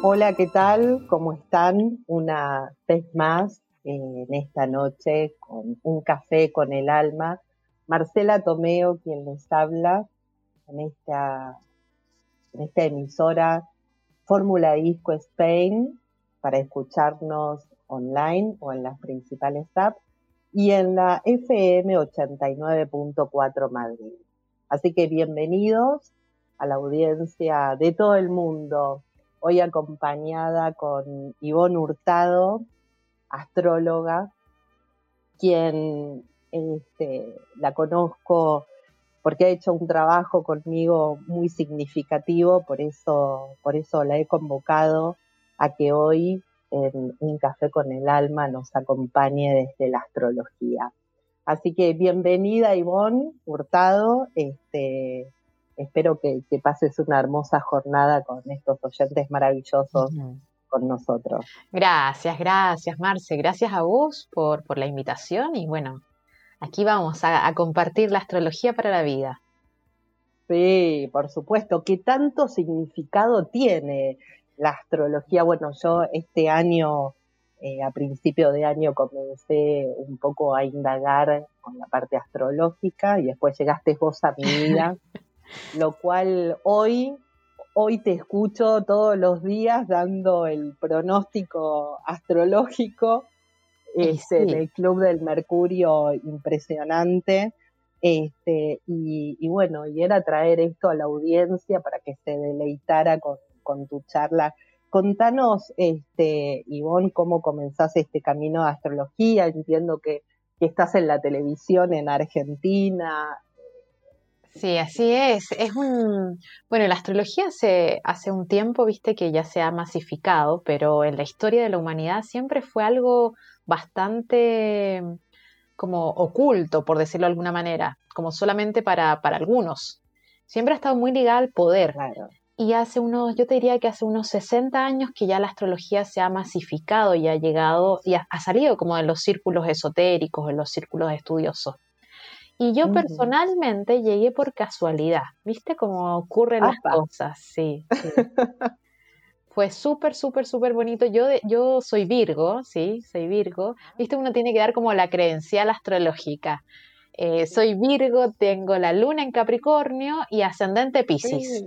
Hola, ¿qué tal? ¿Cómo están? Una vez más en esta noche con un café con el alma. Marcela Tomeo, quien les habla en esta, emisora Fórmula Disco Spain para escucharnos online o en las principales apps y en la FM 89.4 Madrid. Así que bienvenidos a la audiencia de todo el mundo, hoy acompañada con Ivonne Hurtado, astróloga, quien este, la conozco porque ha hecho un trabajo conmigo muy significativo, por eso, por eso la he convocado a que hoy en Un Café con el Alma nos acompañe desde la astrología. Así que bienvenida Ivonne Hurtado, este, espero que, pases una hermosa jornada con estos oyentes maravillosos con nosotros. Gracias, gracias Marce, gracias a vos por, por la invitación y bueno, aquí vamos a, compartir la astrología para la vida. Sí, por supuesto. ¿Qué tanto significado tiene la astrología? Bueno, yo este año, eh, a principio de año, comencé un poco a indagar con la parte astrológica y después llegaste vos a mi vida, lo cual hoy, hoy te escucho todos los días dando el pronóstico astrológico este, en el Club del Mercurio impresionante. Este, y, bueno, y era traer esto a la audiencia para que se deleitara con, tu charla. Contanos, este, Ivonne, cómo comenzaste este camino de astrología. Entiendo que, que estás en la televisión en Argentina. Sí, así es. Es un bueno, la astrología hace, hace un tiempo, viste, que ya se ha masificado, pero en la historia de la humanidad siempre fue algo bastante como oculto, por decirlo de alguna manera, como solamente para, para algunos. Siempre ha estado muy ligada al poder. Y hace unos, yo te diría que hace unos 60 años que ya la astrología se ha masificado y ha llegado y ha, salido como de los círculos esotéricos, de los círculos estudiosos. Y yo personalmente llegué por casualidad, ¿viste cómo ocurren las cosas? Sí. sí. fue súper, súper, súper bonito. Yo, yo soy Virgo, sí, soy Virgo. Viste, uno tiene que dar como la credencial astrológica. Eh, soy Virgo, tengo la luna en Capricornio y ascendente Pisces.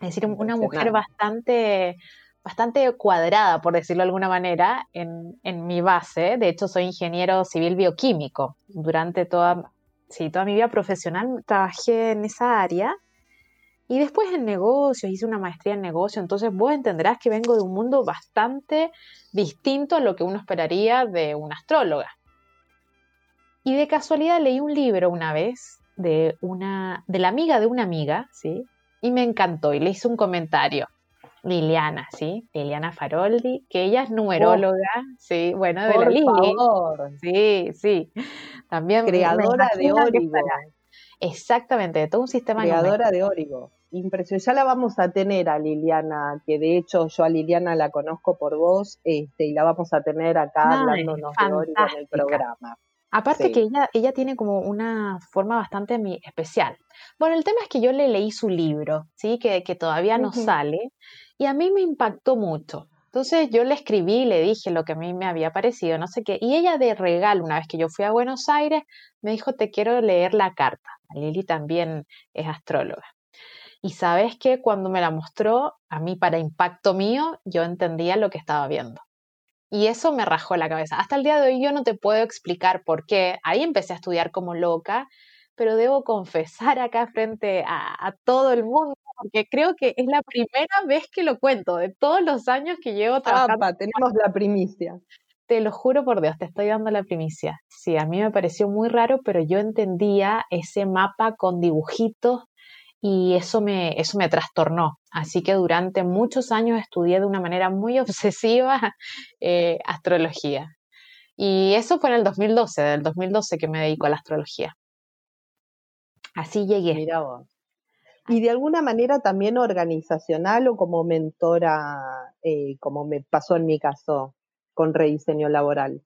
Es decir, una mujer bastante, bastante cuadrada, por decirlo de alguna manera, en, en, mi base. De hecho, soy ingeniero civil bioquímico. Durante toda, sí, toda mi vida profesional trabajé en esa área y después en negocios, hice una maestría en negocio, entonces vos entenderás que vengo de un mundo bastante distinto a lo que uno esperaría de una astróloga. Y de casualidad leí un libro una vez de una de la amiga de una amiga, ¿sí? Y me encantó y le hice un comentario. Liliana, ¿sí? Liliana Faroldi, que ella es numeróloga, sí, bueno, de la favor. Sí, sí. También creadora de Origo. Exactamente, de todo un sistema Creadora de Origo. Impresionante. Ya la vamos a tener a Liliana, que de hecho yo a Liliana la conozco por vos, este, y la vamos a tener acá hablándonos de Origo en el programa. Aparte que ella, ella tiene como una forma bastante especial. Bueno, el tema es que yo le leí su libro, ¿sí? Que, que todavía no sale, y a mí me impactó mucho. Entonces yo le escribí, le dije lo que a mí me había parecido, no sé qué, y ella de regalo, una vez que yo fui a Buenos Aires, me dijo, te quiero leer la carta. Lili también es astróloga. Y sabes que cuando me la mostró, a mí para impacto mío, yo entendía lo que estaba viendo. Y eso me rajó la cabeza. Hasta el día de hoy yo no te puedo explicar por qué. Ahí empecé a estudiar como loca, pero debo confesar acá frente a, todo el mundo, porque creo que es la primera vez que lo cuento, de todos los años que llevo trabajando. tenemos la primicia. Te lo juro por Dios, te estoy dando la primicia. Sí, a mí me pareció muy raro, pero yo entendía ese mapa con dibujitos y eso me, eso me trastornó. Así que durante muchos años estudié de una manera muy obsesiva eh, astrología. Y eso fue en el 2012, del 2012 que me dedico a la astrología. Así llegué. Mira vos. Y de alguna manera también organizacional o como mentora, eh, como me pasó en mi caso, con rediseño laboral?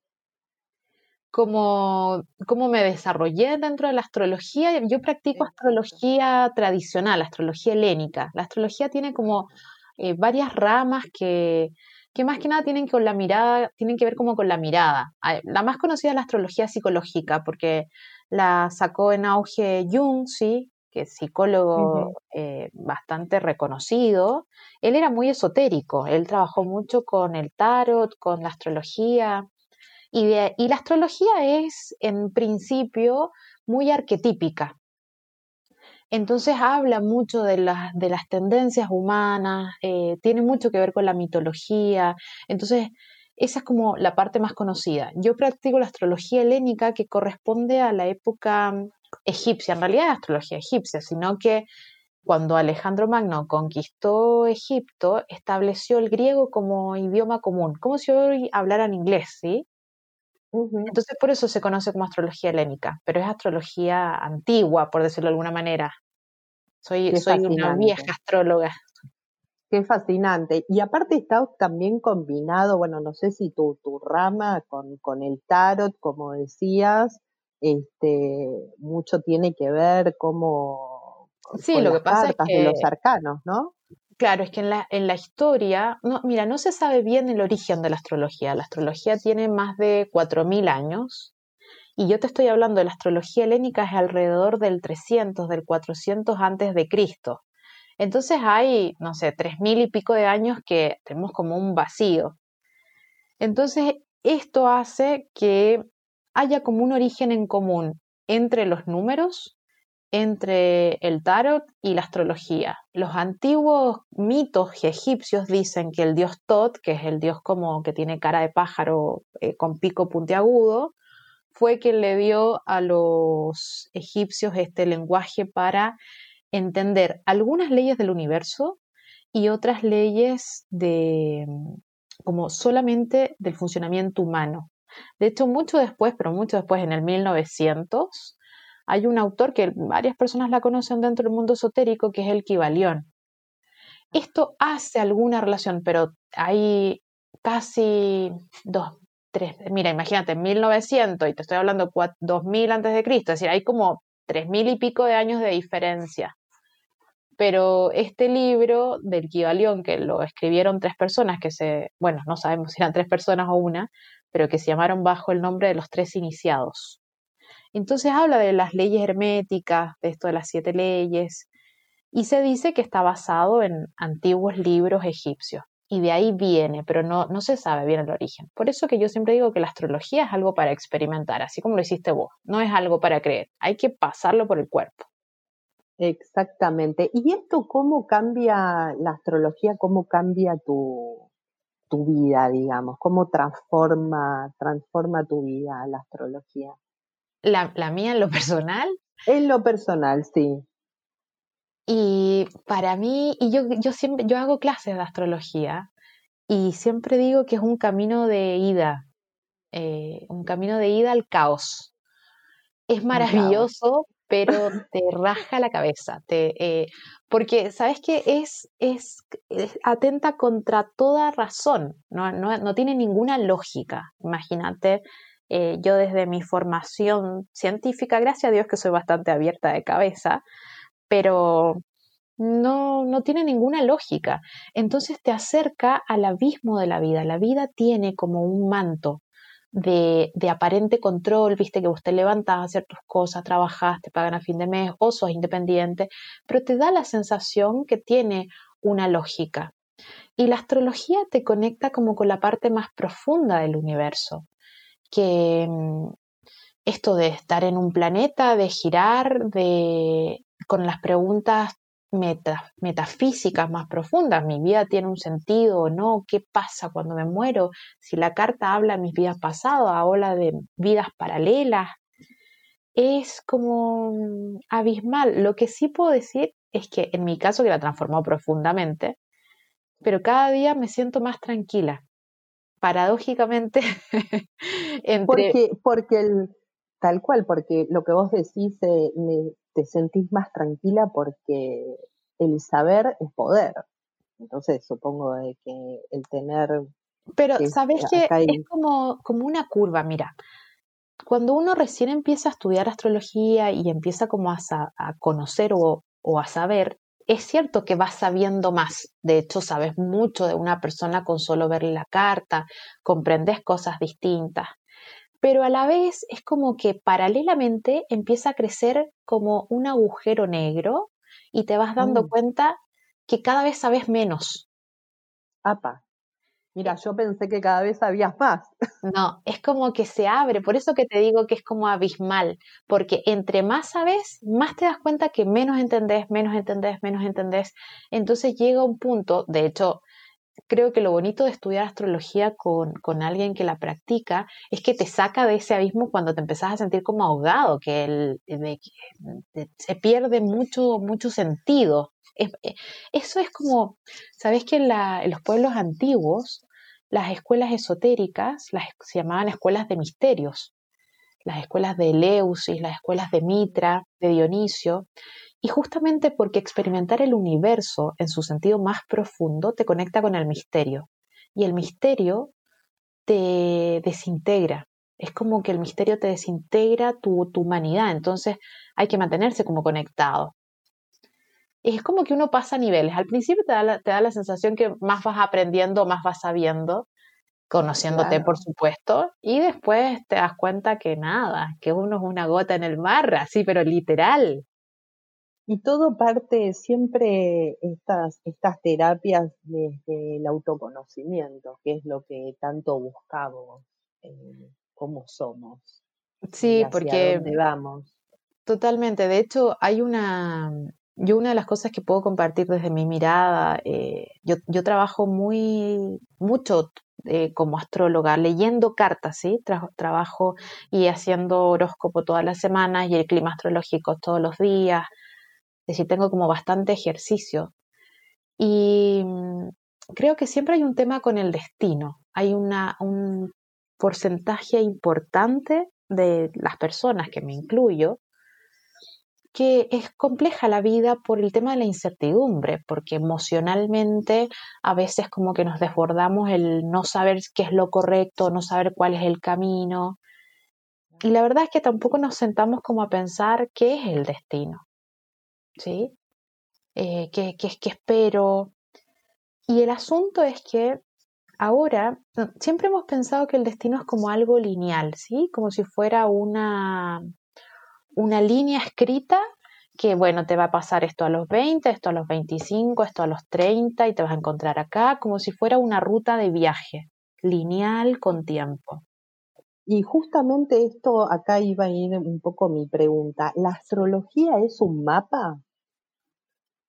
Como, cómo me desarrollé dentro de la astrología. Yo practico astrología tradicional, astrología helénica. La astrología tiene como eh, varias ramas que, que más que nada tienen con la mirada, tienen que ver como con la mirada. La más conocida es la astrología psicológica, porque la sacó en auge Jung, sí, que es psicólogo eh, bastante reconocido. Él era muy esotérico, él trabajó mucho con el tarot, con la astrología, y, la astrología es en principio muy arquetípica. Entonces habla mucho de, las, de las tendencias humanas, eh, tiene mucho que ver con la mitología. Entonces, esa es como la parte más conocida. Yo practico la astrología helénica que corresponde a la época egipcia, en realidad es astrología egipcia, sino que cuando Alejandro Magno conquistó Egipto, estableció el griego como idioma común, como si hoy hablaran inglés, ¿sí? Entonces por eso se conoce como astrología helénica, pero es astrología antigua, por decirlo de alguna manera. Soy, soy una vieja astróloga. Qué fascinante. Y aparte está también combinado, bueno, no sé si tu, tu rama con, con el tarot, como decías, este, mucho tiene que ver como sí, con lo las que pasa cartas es que, de los arcanos, ¿no? Claro, es que en la, en la historia, no, mira, no se sabe bien el origen de la astrología. La astrología tiene más de 4.000 años y yo te estoy hablando de la astrología helénica es alrededor del 300, del 400 antes de Cristo. Entonces hay, no sé, 3.000 y pico de años que tenemos como un vacío. Entonces, esto hace que haya como un origen en común entre los números entre el tarot y la astrología. Los antiguos mitos egipcios dicen que el dios Tot, que es el dios como que tiene cara de pájaro eh, con pico puntiagudo, fue quien le dio a los egipcios este lenguaje para entender algunas leyes del universo y otras leyes de como solamente del funcionamiento humano. De hecho, mucho después, pero mucho después, en el 1900, hay un autor que varias personas la conocen dentro del mundo esotérico, que es el Kibalión. Esto hace alguna relación, pero hay casi dos, tres, mira, imagínate, 1900 y te estoy hablando 2000 antes de Cristo, es decir, hay como tres mil y pico de años de diferencia. Pero este libro del Kibalión, que lo escribieron tres personas, que se, bueno, no sabemos si eran tres personas o una, pero que se llamaron bajo el nombre de los tres iniciados. Entonces habla de las leyes herméticas, de esto de las siete leyes, y se dice que está basado en antiguos libros egipcios. Y de ahí viene, pero no, no se sabe bien el origen. Por eso que yo siempre digo que la astrología es algo para experimentar, así como lo hiciste vos. No es algo para creer, hay que pasarlo por el cuerpo. Exactamente. ¿Y esto cómo cambia la astrología, cómo cambia tu, tu vida, digamos? ¿Cómo transforma, transforma tu vida la astrología? La, la mía en lo personal. En lo personal, sí. Y para mí, y yo, yo siempre, yo hago clases de astrología y siempre digo que es un camino de ida, eh, un camino de ida al caos. Es maravilloso, pero te raja la cabeza, te, eh, porque sabes que es, es, es, atenta contra toda razón, no, no, no tiene ninguna lógica. Imagínate eh, yo desde mi formación científica, gracias a Dios que soy bastante abierta de cabeza, pero no, no tiene ninguna lógica. Entonces te acerca al abismo de la vida. La vida tiene como un manto de, de aparente control, viste que usted levanta a hacer tus cosas, trabajas, te pagan a fin de mes o sos independiente, pero te da la sensación que tiene una lógica. Y la astrología te conecta como con la parte más profunda del universo que mm, esto de estar en un planeta, de girar, de con las preguntas metafísicas más profundas, mi vida tiene un sentido o no, qué pasa cuando me muero, si la carta habla de mis vidas pasadas, habla de vidas paralelas, es como mm, abismal. Lo que sí puedo decir es que en mi caso, que la transformó profundamente, pero cada día me siento más tranquila paradójicamente entre... Porque, porque el, tal cual, porque lo que vos decís, eh, me, te sentís más tranquila porque el saber es poder. Entonces supongo de que el tener... Pero sabes que es como, como una curva, mira. Cuando uno recién empieza a estudiar astrología y empieza como a, a conocer o, o a saber, es cierto que vas sabiendo más. De hecho, sabes mucho de una persona con solo ver la carta, comprendes cosas distintas. Pero a la vez es como que paralelamente empieza a crecer como un agujero negro y te vas dando Mm. cuenta que cada vez sabes menos. Apa. Mira, yo pensé que cada vez sabías más. No, es como que se abre, por eso que te digo que es como abismal, porque entre más sabes, más te das cuenta que menos entendés, menos entendés, menos entendés. Entonces llega un punto, de hecho, creo que lo bonito de estudiar astrología con, con alguien que la practica es que te saca de ese abismo cuando te empezás a sentir como ahogado, que, el, de, se pierde mucho, sentido. Es, eso es como, ¿sabes que en, la, en los pueblos antiguos las escuelas esotéricas las, se llamaban escuelas de misterios, las escuelas de Eleusis, las escuelas de Mitra, de Dionisio, y justamente porque experimentar el universo en su sentido más profundo te conecta con el misterio, y el misterio te desintegra, es como que el misterio te desintegra tu, tu humanidad, entonces hay que mantenerse como conectado es como que uno pasa niveles. Al principio te da, la, te da la sensación que más vas aprendiendo, más vas sabiendo, conociéndote, claro. por supuesto, y después te das cuenta que nada, que uno es una gota en el mar, así, pero literal. Y todo parte siempre estas, estas terapias desde el autoconocimiento, que es lo que tanto buscamos, eh, cómo somos. Sí, porque dónde vamos. Totalmente. De hecho, hay una, yo una de las cosas que puedo compartir desde mi mirada, eh, yo, yo, trabajo muy, mucho eh, como astróloga, leyendo cartas, ¿sí? Tra trabajo y haciendo horóscopo todas las semanas y el clima astrológico todos los días. Es decir, tengo como bastante ejercicio. Y mm, creo que siempre hay un tema con el destino. Hay una, un porcentaje importante de las personas, que me incluyo, que es compleja la vida por el tema de la incertidumbre, porque emocionalmente a veces como que nos desbordamos el no saber qué es lo correcto, no saber cuál es el camino. Y la verdad es que tampoco nos sentamos como a pensar qué es el destino, ¿sí? Eh, ¿qué, qué, ¿Qué espero? Y el asunto es que ahora siempre hemos pensado que el destino es como algo lineal, ¿sí? Como si fuera una, una línea escrita que, bueno, te va a pasar esto a los 20, esto a los 25, esto a los 30 y te vas a encontrar acá, como si fuera una ruta de viaje, lineal con tiempo. Y justamente esto, acá iba a ir un poco mi pregunta. ¿La astrología es un mapa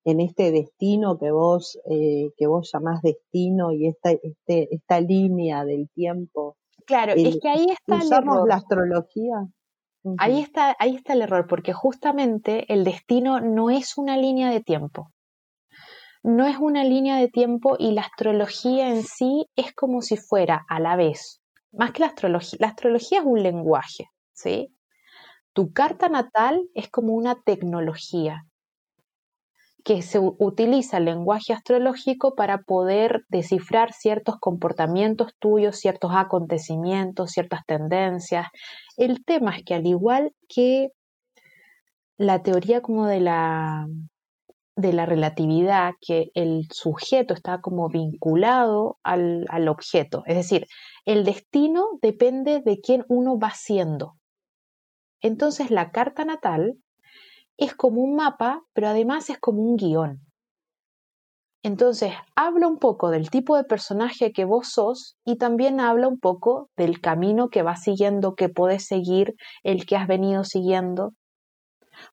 en este destino que vos, eh, que vos llamás destino y esta, este, esta línea del tiempo? Claro, es que ahí está el ¿Usamos error. la astrología? Uh -huh. Ahí está, ahí está el error, porque justamente el destino no es una línea de tiempo. No es una línea de tiempo y la astrología en sí es como si fuera a la vez, más que la astrología, la astrología es un lenguaje, ¿sí? Tu carta natal es como una tecnología que se utiliza el lenguaje astrológico para poder descifrar ciertos comportamientos tuyos, ciertos acontecimientos, ciertas tendencias. El tema es que al igual que la teoría como de la, de la relatividad, que el sujeto está como vinculado al, al objeto, es decir, el destino depende de quién uno va siendo. Entonces la carta natal es como un mapa, pero además es como un guion. Entonces, habla un poco del tipo de personaje que vos sos y también habla un poco del camino que vas siguiendo, que podés seguir, el que has venido siguiendo.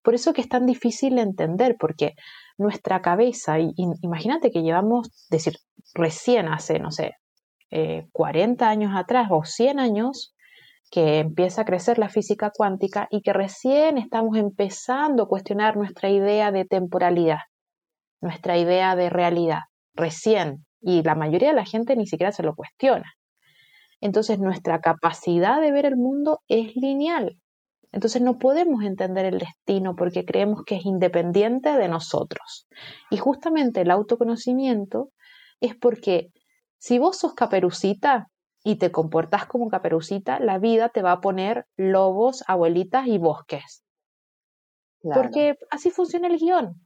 Por eso que es tan difícil de entender, porque nuestra cabeza, imagínate que llevamos, decir, recién hace, no sé, eh, 40 años atrás o 100 años, que empieza a crecer la física cuántica y que recién estamos empezando a cuestionar nuestra idea de temporalidad, nuestra idea de realidad, recién, y la mayoría de la gente ni siquiera se lo cuestiona. Entonces nuestra capacidad de ver el mundo es lineal. Entonces no podemos entender el destino porque creemos que es independiente de nosotros. Y justamente el autoconocimiento es porque si vos sos caperucita, y te comportas como caperucita, la vida te va a poner lobos, abuelitas y bosques. Claro. Porque así funciona el guion.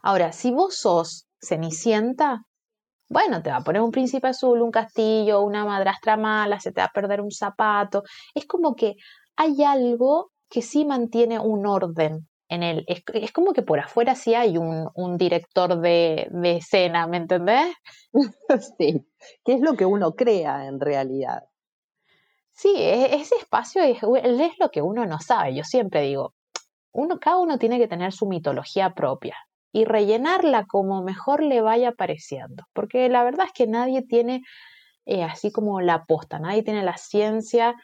Ahora, si vos sos cenicienta, bueno, te va a poner un príncipe azul, un castillo, una madrastra mala, se te va a perder un zapato. Es como que hay algo que sí mantiene un orden en él. Es, como que por afuera sí hay un, director de, escena, ¿me entendés? sí, que es lo que uno crea en realidad. Sí, e, ese espacio es, es lo que uno no sabe. Yo siempre digo, uno, cada uno tiene que tener su mitología propia y rellenarla como mejor le vaya pareciendo, porque la verdad es que nadie tiene eh, así como la aposta, nadie tiene la ciencia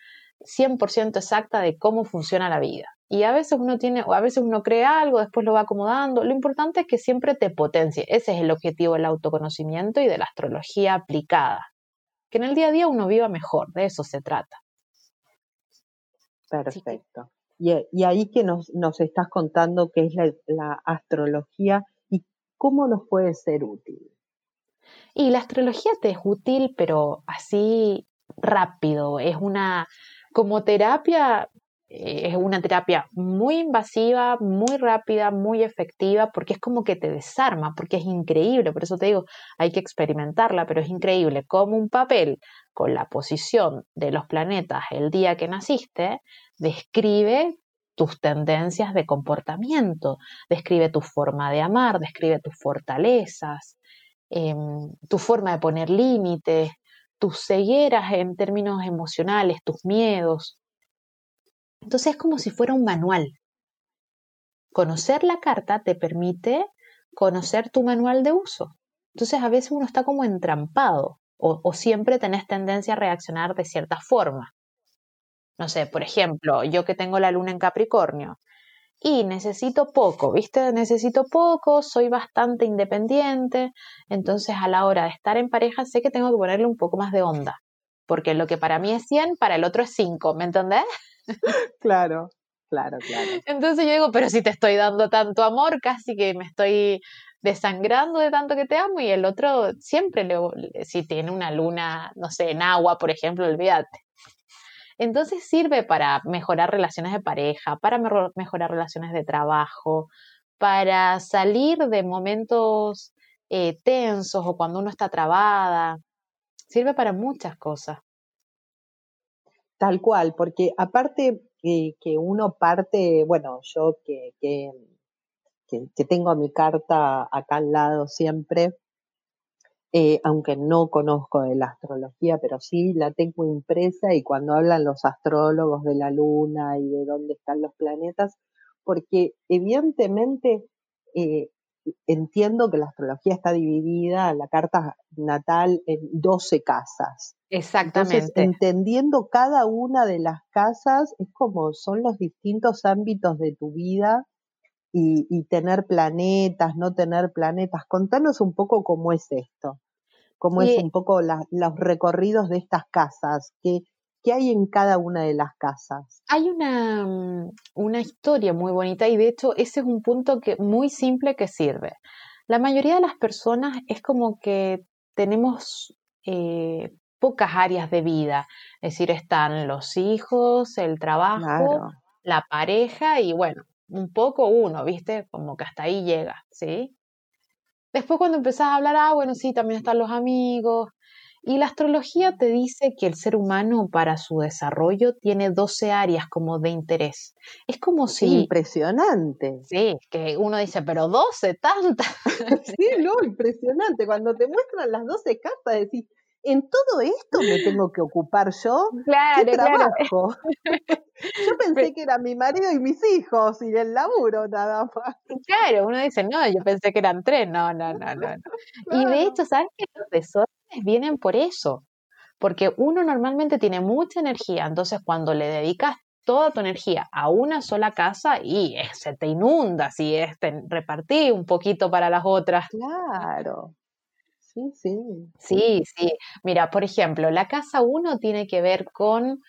100% exacta de cómo funciona la vida. Y a veces uno tiene, o a veces uno cree algo, después lo va acomodando. Lo importante es que siempre te potencie. Ese es el objetivo del autoconocimiento y de la astrología aplicada. Que en el día a día uno viva mejor, de eso se trata. Perfecto. Y, ahí que nos, nos, estás contando qué es la, astrología y cómo nos puede ser útil. Y la astrología te es útil, pero así rápido. Es una, como terapia, es una terapia muy invasiva, muy rápida, muy efectiva, porque es como que te desarma, porque es increíble. Por eso te digo, hay que experimentarla, pero es increíble como un papel con la posición de los planetas el día que naciste, describe tus tendencias de comportamiento, describe tu forma de amar, describe tus fortalezas, em, tu forma de poner límites, tus cegueras en términos emocionales, tus miedos. Entonces es como si fuera un manual. Conocer la carta te permite conocer tu manual de uso. Entonces a veces uno está como entrampado o, siempre tenés tendencia a reaccionar de cierta forma. No sé, por ejemplo, yo que tengo la luna en Capricornio y necesito poco, ¿viste? Necesito poco, soy bastante independiente, entonces a la hora de estar en pareja sé que tengo que ponerle un poco más de onda, porque lo que para mí es 100, para el otro es 5, ¿me entendés? Claro, claro, claro. Entonces yo digo, pero si te estoy dando tanto amor, casi que me estoy desangrando de tanto que te amo y el otro siempre, le, si tiene una luna, no sé, en agua, por ejemplo, olvídate. Entonces sirve para mejorar relaciones de pareja, para mejorar relaciones de trabajo, para salir de momentos eh, tensos o cuando uno está trabada. Sirve para muchas cosas. Tal cual, porque aparte eh, que uno parte, bueno, yo que, que, que, tengo mi carta acá al lado siempre, eh, aunque no conozco de la astrología, pero sí la tengo impresa y cuando hablan los astrólogos de la luna y de dónde están los planetas, porque evidentemente eh, entiendo que la astrología está dividida, la carta natal, en 12 casas. Exactamente. Entonces, entendiendo cada una de las casas, es como son los distintos ámbitos de tu vida y, tener planetas, no tener planetas. Contanos un poco cómo es esto, cómo es un poco los recorridos de estas casas, qué, qué hay en cada una de las casas. Hay una, mm, una historia muy bonita y de hecho ese es un punto que, muy simple que sirve. La mayoría de las personas es como que tenemos eh, pocas áreas de vida, es decir, están los hijos, el trabajo, la pareja y bueno, un poco uno, ¿viste? Como que hasta ahí llega, ¿sí? Después cuando empezás a hablar, ah, bueno, sí, también están los amigos. Y la astrología te dice que el ser humano para su desarrollo tiene 12 áreas como de interés. Es como si... Impresionante. Sí, que uno dice, pero 12, tantas. sí, no, impresionante. Cuando te muestran las 12 casas, decís, en todo esto me tengo que ocupar yo. Claro, ¿Qué trabajo? yo pensé que era mi marido y mis hijos y el laburo nada más. Claro, uno dice, no, yo pensé que eran tres. No, no, no, no. Y de hecho, ¿sabes que los vienen por eso? Porque uno normalmente tiene mucha energía, entonces cuando le dedicas toda tu energía a una sola casa y se te inunda si es repartir un poquito para las otras. Claro. Sí, sí. Sí, sí. Mira, por ejemplo, la casa 1 tiene que ver con,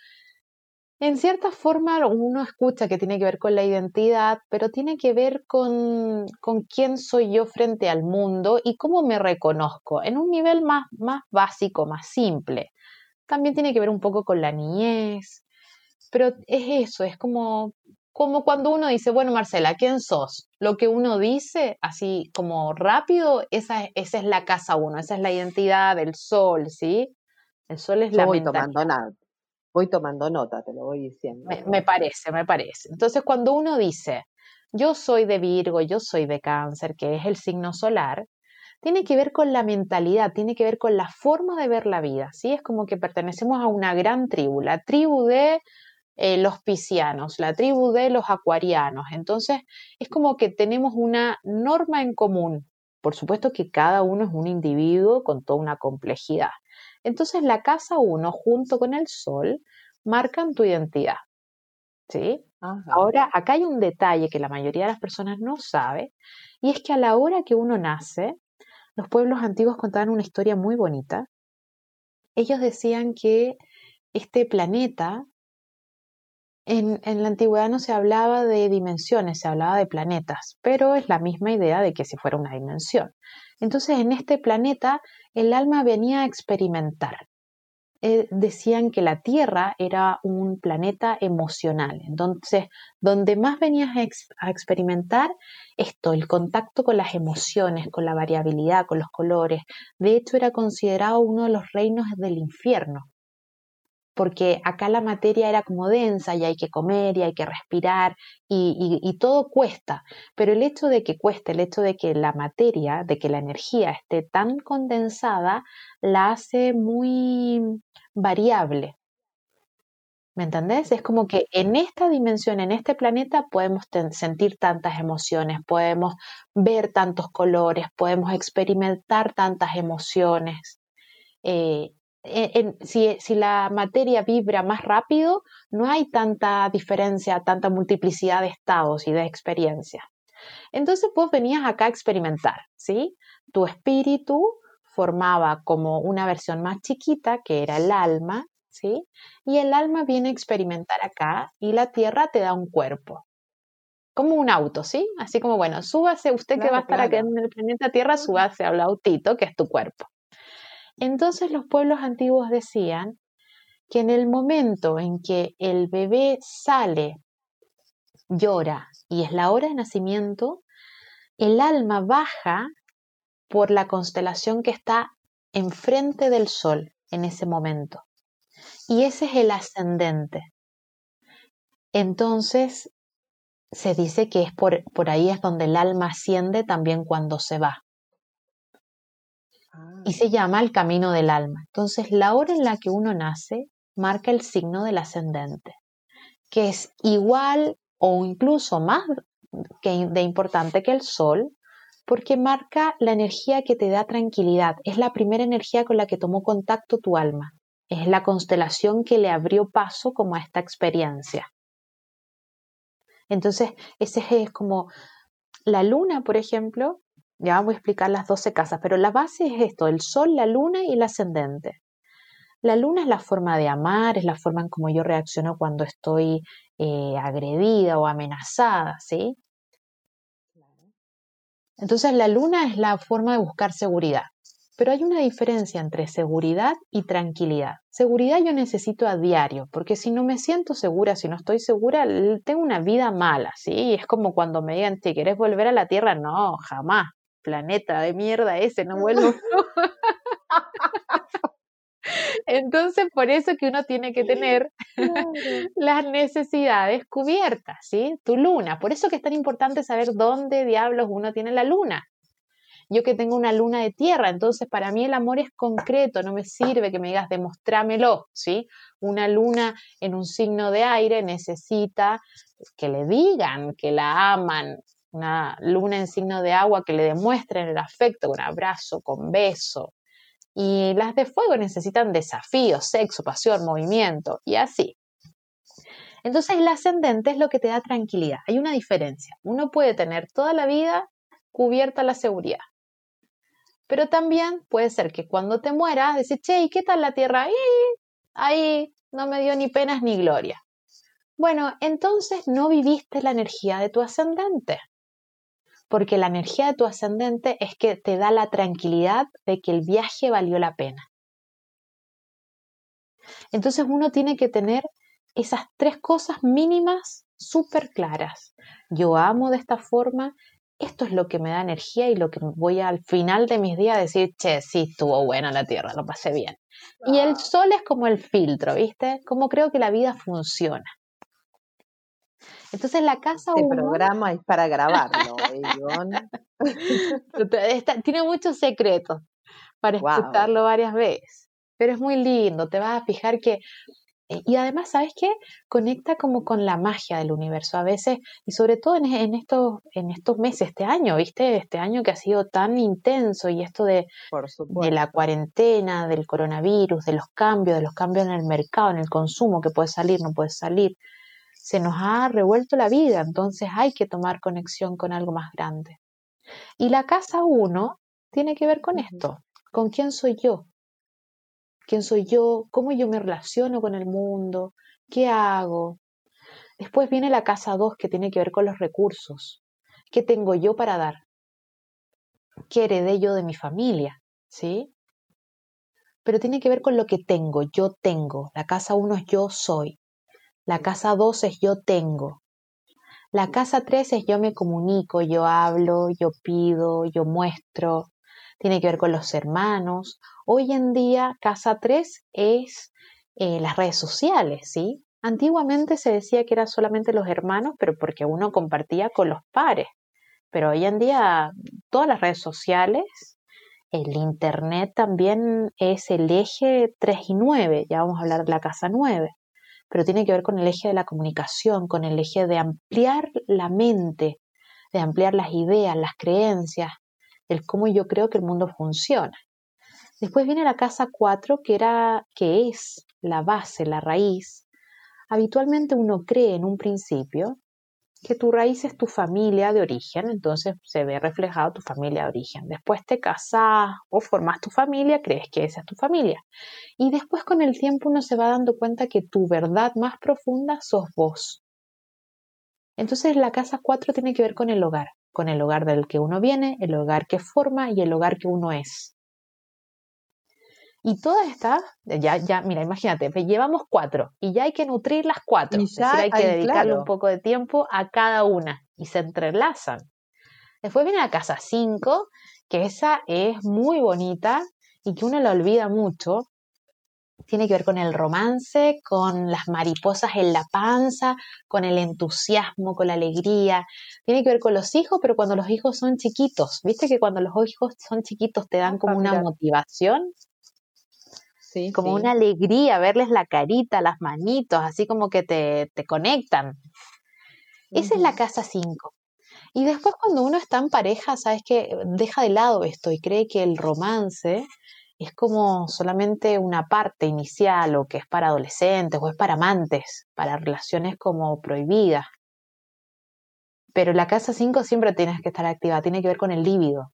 en cierta forma uno escucha que tiene que ver con la identidad, pero tiene que ver con, con quién soy yo frente al mundo y cómo me reconozco en un nivel más, más básico, más simple. También tiene que ver un poco con la niñez, pero es eso, es como como cuando uno dice, bueno, Marcela, ¿quién sos? Lo que uno dice, así como rápido, esa, esa es la casa uno, esa es la identidad del sol, ¿sí? El sol es la voy tomando nota, voy tomando nota, te lo voy diciendo. me parece, me parece. Entonces, cuando uno dice, yo soy de Virgo, yo soy de Cáncer, que es el signo solar, tiene que ver con la mentalidad, tiene que ver con la forma de ver la vida, ¿sí? Es como que pertenecemos a una gran tribu, la tribu de eh, los piscianos, la tribu de los acuarianos. Entonces, es como que tenemos una norma en común. Por supuesto que cada uno es un individuo con toda una complejidad. Entonces, la casa 1 junto con el sol marcan tu identidad. ¿Sí? Ahora, acá hay un detalle que la mayoría de las personas no sabe, y es que a la hora que uno nace, los pueblos antiguos contaban una historia muy bonita. Ellos decían que este planeta, en, la antigüedad no se hablaba de dimensiones, se hablaba de planetas, pero es la misma idea de que si fuera una dimensión. Entonces, en este planeta, el alma venía a experimentar. Eh, decían que la Tierra era un planeta emocional. Entonces, donde más venías a, experimentar esto, el contacto con las emociones, con la variabilidad, con los colores. De hecho, era considerado uno de los reinos del infierno porque acá la materia era como densa y hay que comer y hay que respirar y, todo cuesta, pero el hecho de que cueste, el hecho de que la materia, de que la energía esté tan condensada, la hace muy variable. ¿Me entendés? Es como que en esta dimensión, en este planeta, podemos sentir tantas emociones, podemos ver tantos colores, podemos experimentar tantas emociones. Eh, si, si, la materia vibra más rápido, no hay tanta diferencia, tanta multiplicidad de estados y de experiencias. Entonces vos venías acá a experimentar, ¿sí? Tu espíritu formaba como una versión más chiquita, que era el alma, ¿sí? Y el alma viene a experimentar acá y la tierra te da un cuerpo. Como un auto, ¿sí? Así como, bueno, súbase, usted que va a estar aquí en el planeta Tierra, súbase al autito, que es tu cuerpo. Entonces los pueblos antiguos decían que en el momento en que el bebé sale, llora y es la hora de nacimiento, el alma baja por la constelación que está enfrente del sol en ese momento. Y ese es el ascendente. Entonces, se dice que es por, por ahí es donde el alma asciende también cuando se va y se llama el camino del alma. Entonces, la hora en la que uno nace marca el signo del ascendente, que es igual o incluso más que de importante que el sol, porque marca la energía que te da tranquilidad. Es la primera energía con la que tomó contacto tu alma. Es la constelación que le abrió paso como a esta experiencia. Entonces, ese es como la luna, por ejemplo, ya voy a explicar las 12 casas, pero la base es esto, el sol, la luna y el ascendente. La luna es la forma de amar, es la forma en cómo yo reacciono cuando estoy eh, agredida o amenazada, ¿sí? Entonces la luna es la forma de buscar seguridad. Pero hay una diferencia entre seguridad y tranquilidad. Seguridad yo necesito a diario, porque si no me siento segura, si no estoy segura, tengo una vida mala, ¿sí? Es como cuando me digan, ¿te querés volver a la Tierra? No, jamás planeta de mierda ese, no vuelvo. Entonces, por eso que uno tiene que tener las necesidades cubiertas, ¿sí? Tu luna. Por eso que es tan importante saber dónde diablos uno tiene la luna. Yo que tengo una luna de tierra, entonces para mí el amor es concreto, no me sirve que me digas demostrámelo, ¿sí? Una luna en un signo de aire necesita que le digan que la aman, una luna en signo de agua que le demuestren el afecto con abrazo, con beso. Y las de fuego necesitan desafío, sexo, pasión, movimiento y así. Entonces el ascendente es lo que te da tranquilidad. Hay una diferencia. Uno puede tener toda la vida cubierta la seguridad. Pero también puede ser que cuando te mueras, decís, che, ¿y qué tal la tierra? Ahí, ahí no me dio ni penas ni gloria. Bueno, entonces no viviste la energía de tu ascendente porque la energía de tu ascendente es que te da la tranquilidad de que el viaje valió la pena. Entonces uno tiene que tener esas tres cosas mínimas súper claras. Yo amo de esta forma, esto es lo que me da energía y lo que voy al final de mis días a decir, che, sí, estuvo buena la tierra, lo pasé bien. Y el sol es como el filtro, ¿viste? Como creo que la vida funciona. Entonces la casa Este programa es para grabarlo, ¿eh, tiene muchos secretos para escucharlo varias veces, pero es muy lindo, te vas a fijar que eh, y además, ¿sabes qué? Conecta como con la magia del universo a veces, y sobre todo en, estos, en estos meses, este año, ¿viste? Este año que ha sido tan intenso y esto de, de la cuarentena, del coronavirus, de los cambios, de los cambios en el mercado, en el consumo, que puede salir, no puede salir, se nos ha revuelto la vida, entonces hay que tomar conexión con algo más grande. Y la casa uno tiene que ver con esto, con quién soy yo, quién soy yo, cómo yo me relaciono con el mundo, qué hago. Después viene la casa 2 que tiene que ver con los recursos. ¿Qué tengo yo para dar? ¿Qué heredé yo de mi familia? ¿Sí? Pero tiene que ver con lo que tengo, yo tengo. La casa 1 es yo soy. La casa 2 es yo tengo. La casa 3 es yo me comunico, yo hablo, yo pido, yo muestro. Tiene que ver con los hermanos Hoy en día, casa 3 es eh, las redes sociales, ¿sí? Antiguamente se decía que eran solamente los hermanos, pero porque uno compartía con los pares. Pero hoy en día, todas las redes sociales, el Internet también es el eje 3 y 9, ya vamos a hablar de la casa 9, pero tiene que ver con el eje de la comunicación, con el eje de ampliar la mente, de ampliar las ideas, las creencias, el cómo yo creo que el mundo funciona. Después viene la casa 4, que, era, que es la base, la raíz. Habitualmente uno cree en un principio que tu raíz es tu familia de origen, entonces se ve reflejado tu familia de origen. Después te casas o formas tu familia, crees que esa es tu familia. Y después con el tiempo uno se va dando cuenta que tu verdad más profunda sos vos. Entonces la casa 4 tiene que ver con el hogar, con el hogar del que uno viene, el hogar que forma y el hogar que uno es. Y todas estas, ya, ya, mira, imagínate, llevamos cuatro y ya hay que nutrir las cuatro. Y ya hay que dedicarle un poco de tiempo a cada una y se entrelazan. Después viene la casa 5, que esa es muy bonita y que uno la olvida mucho. Tiene que ver con el romance, con las mariposas en la panza, con el entusiasmo, con la alegría. Tiene que ver con los hijos, pero cuando los hijos son chiquitos. ¿Viste que cuando los hijos son chiquitos te dan como una motivación? Como una alegría verles la carita, las manitos, así como que te, te conectan. Esa es la casa 5. Y después cuando uno está en pareja, sabes que deja de lado esto y cree que el romance es como solamente una parte inicial o que es para adolescentes o es para amantes, para relaciones como prohibidas. Pero la casa 5 siempre tienes que estar activa, tiene que ver con el líbido.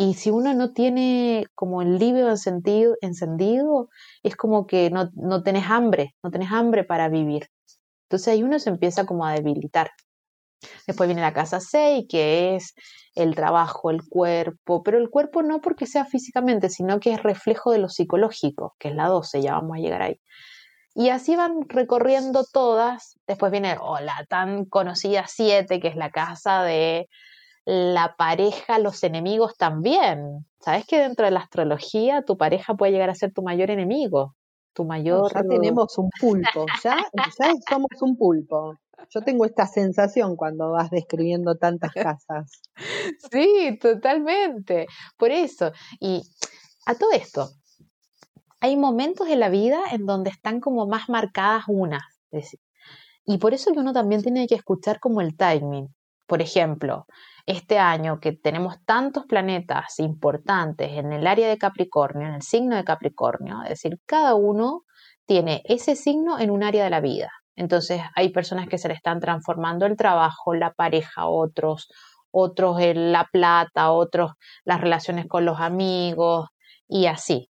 Y si uno no tiene como el líbido encendido, encendido es como que no, no tenés hambre, no tenés hambre para vivir. Entonces ahí uno se empieza como a debilitar. Después viene la casa 6, que es el trabajo, el cuerpo, pero el cuerpo no porque sea físicamente, sino que es reflejo de lo psicológico, que es la 12, ya vamos a llegar ahí. Y así van recorriendo todas. Después viene oh, la tan conocida 7, que es la casa de la pareja, los enemigos también. ¿Sabes que dentro de la astrología tu pareja puede llegar a ser tu mayor enemigo? Tu mayor... Ya tenemos un pulpo, ya, ya somos un pulpo. Yo tengo esta sensación cuando vas describiendo tantas casas. Sí, totalmente. Por eso. Y a todo esto, hay momentos en la vida en donde están como más marcadas unas. Y por eso que uno también tiene que escuchar como el timing. Por ejemplo, este año que tenemos tantos planetas importantes en el área de Capricornio, en el signo de Capricornio, es decir, cada uno tiene ese signo en un área de la vida. Entonces hay personas que se le están transformando el trabajo, la pareja, otros, otros en la plata, otros las relaciones con los amigos y así.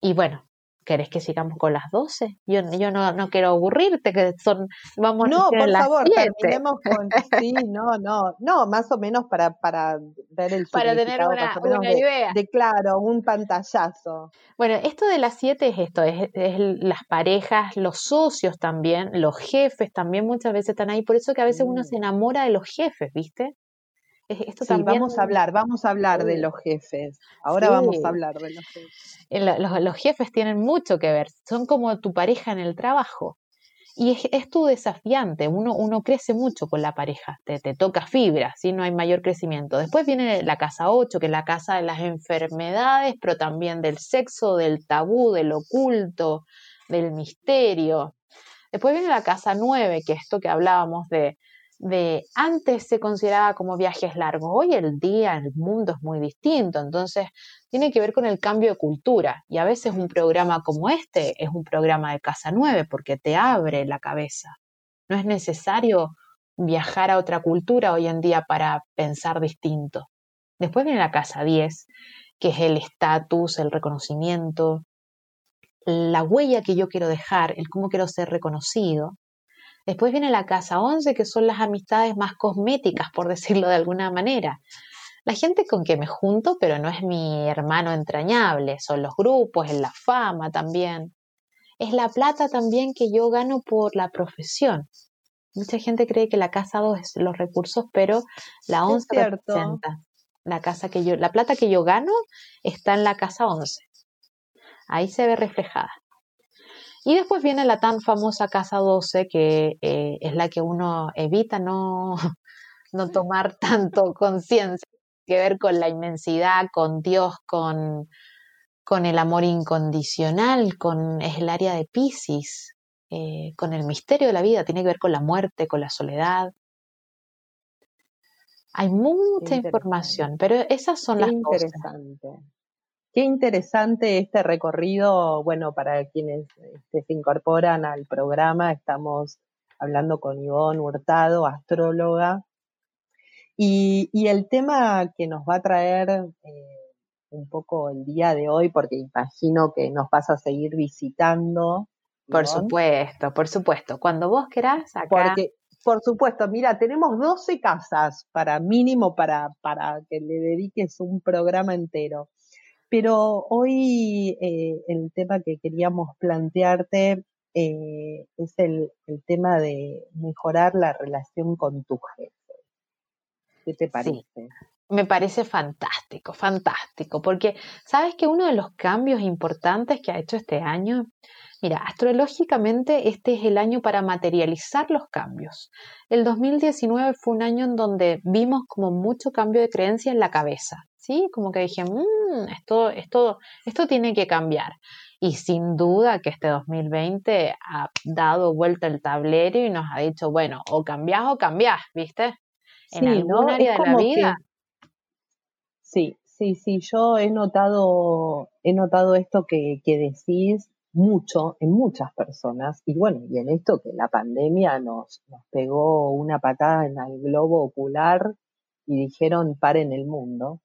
Y bueno, ¿Querés que sigamos con las 12? Yo, yo no, no quiero aburrirte, que son, vamos no, a por las favor, 7. terminemos con, sí, no, no, no, más o menos para, para ver el Para tener una, una de, idea. de, claro, un pantallazo. Bueno, esto de las 7 es esto, es, es las parejas, los socios también, los jefes también muchas veces están ahí, por eso que a veces uno se Mm. enamora de los jefes, ¿viste? Es- Esto Sí, también, vamos a hablar, vamos a hablar de los jefes. Ahora vamos a hablar de los jefes. eh, lo- los, los jefes tienen mucho que ver, son como tu pareja en el trabajo. Y es, es tu desafiante, uno, uno crece mucho con la pareja, te, te toca fibra, ¿sí? no hay mayor crecimiento. Después viene la casa 8, que es la casa de las enfermedades, pero también del sexo, del tabú, del oculto, del misterio. Después viene la casa 9, que es esto que hablábamos de, de antes se consideraba como viajes largos, hoy el día, el mundo es muy distinto, entonces tiene que ver con el cambio de cultura y a veces un programa como este es un programa de Casa 9 porque te abre la cabeza. No es necesario viajar a otra cultura hoy en día para pensar distinto. Después viene la Casa 10, que es el estatus, el reconocimiento, la huella que yo quiero dejar, el cómo quiero ser reconocido. Después viene la casa 11, que son las amistades más cosméticas, por decirlo de alguna manera. La gente con que me junto, pero no es mi hermano entrañable, son los grupos, es la fama también. Es la plata también que yo gano por la profesión. Mucha gente cree que la casa 2 es los recursos, pero la 11 cierto. representa. La, casa que yo, la plata que yo gano está en la casa 11. Ahí se ve reflejada. Y después viene la tan famosa casa 12, que eh, es la que uno evita no, no tomar tanto conciencia, que ver con la inmensidad, con Dios, con, con el amor incondicional, con es el área de Pisces, eh, con el misterio de la vida, tiene que ver con la muerte, con la soledad. Hay mucha información, pero esas son las cosas. interesante. Qué interesante este recorrido. Bueno, para quienes este, se incorporan al programa, estamos hablando con Ivonne Hurtado, astróloga. Y, y el tema que nos va a traer eh, un poco el día de hoy, porque imagino que nos vas a seguir visitando. Por Ivonne, supuesto, por supuesto. Cuando vos querás, acá. Porque, por supuesto, mira, tenemos 12 casas para mínimo para, para que le dediques un programa entero. Pero hoy eh, el tema que queríamos plantearte eh, es el, el tema de mejorar la relación con tu jefe. ¿Qué te Sí, parece? me parece fantástico, fantástico, porque sabes que uno de los cambios importantes que ha hecho este año, mira, astrológicamente este es el año para materializar los cambios. El 2019 fue un año en donde vimos como mucho cambio de creencia en la cabeza, Como que dije, "Mm, esto, esto, esto tiene que cambiar. Y sin duda que este 2020 ha dado vuelta el tablero y nos ha dicho, bueno, o cambiás o cambiás, ¿viste? En Sí, algún ¿no? área de la que vida. Sí, sí, sí, yo he notado, he notado esto que, que decís mucho en muchas personas, y bueno, y en esto que la pandemia nos, nos pegó una patada en el globo ocular y dijeron paren el mundo.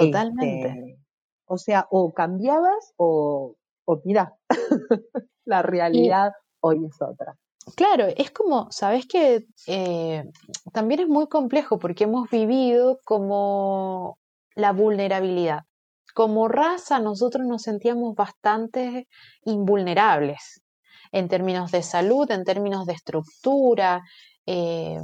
Totalmente. Este, o sea, o cambiabas o, o mirá, la Y realidad hoy es otra. claro, es como, sabes que eh, también es muy complejo porque hemos vivido como la vulnerabilidad. Como raza, nosotros nos sentíamos bastante invulnerables en términos de salud, en términos de estructura. eh,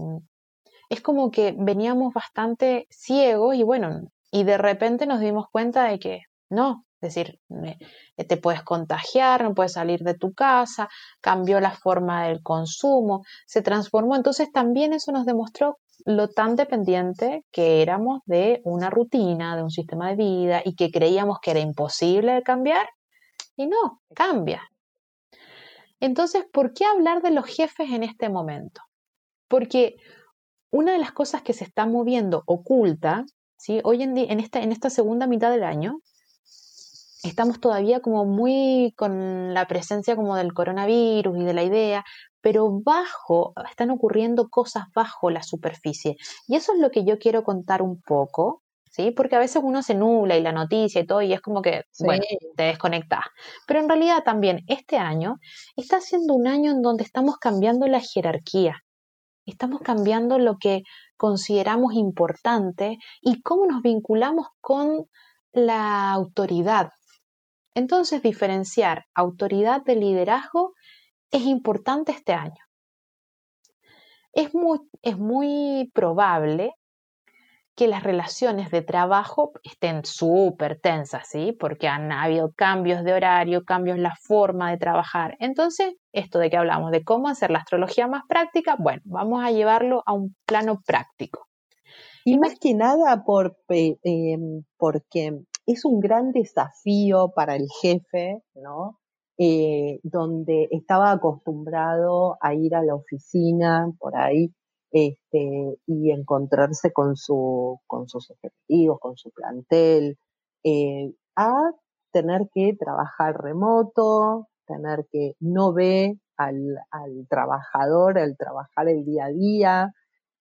es como que veníamos bastante ciegos y bueno, y de repente nos dimos cuenta de que no, es decir, me- te puedes contagiar, no puedes salir de tu casa, cambió la forma del consumo, se transformó. Entonces también eso nos demostró lo tan dependiente que éramos de una rutina, de un sistema de vida y que creíamos que era imposible de cambiar y no, cambia. Entonces, ¿por qué hablar de los jefes en este momento? Porque una de las cosas que se está moviendo oculta, ¿sí? hoy en día, en esta, en esta segunda mitad del año, estamos todavía como muy con la presencia como del coronavirus y de la idea, pero bajo, están ocurriendo cosas bajo la superficie. Y eso es lo que yo quiero contar un poco ¿sí? Porque a veces uno se nubla y la noticia y todo y es como que, bueno, te desconectas. Pero en realidad también este año está siendo un año en donde estamos cambiando la jerarquía. Estamos cambiando lo que consideramos importante y cómo nos vinculamos con la autoridad. Entonces, diferenciar autoridad de liderazgo es importante este año. Es muy, es muy probable que las relaciones de trabajo estén súper tensas, ¿sí? Porque han habido cambios de horario, cambios en la forma de trabajar. Entonces, esto de que hablamos de cómo hacer la astrología más práctica, bueno, vamos a llevarlo a un plano práctico. Y más que nada por, em, porque es un gran desafío para el jefe, ¿no? Eh, donde estaba acostumbrado a ir a la oficina por ahí este, y encontrarse con, su, con sus efectivos, con su plantel, eh, a tener que trabajar remoto, que no al, al trabajador, al trabajar el día a día,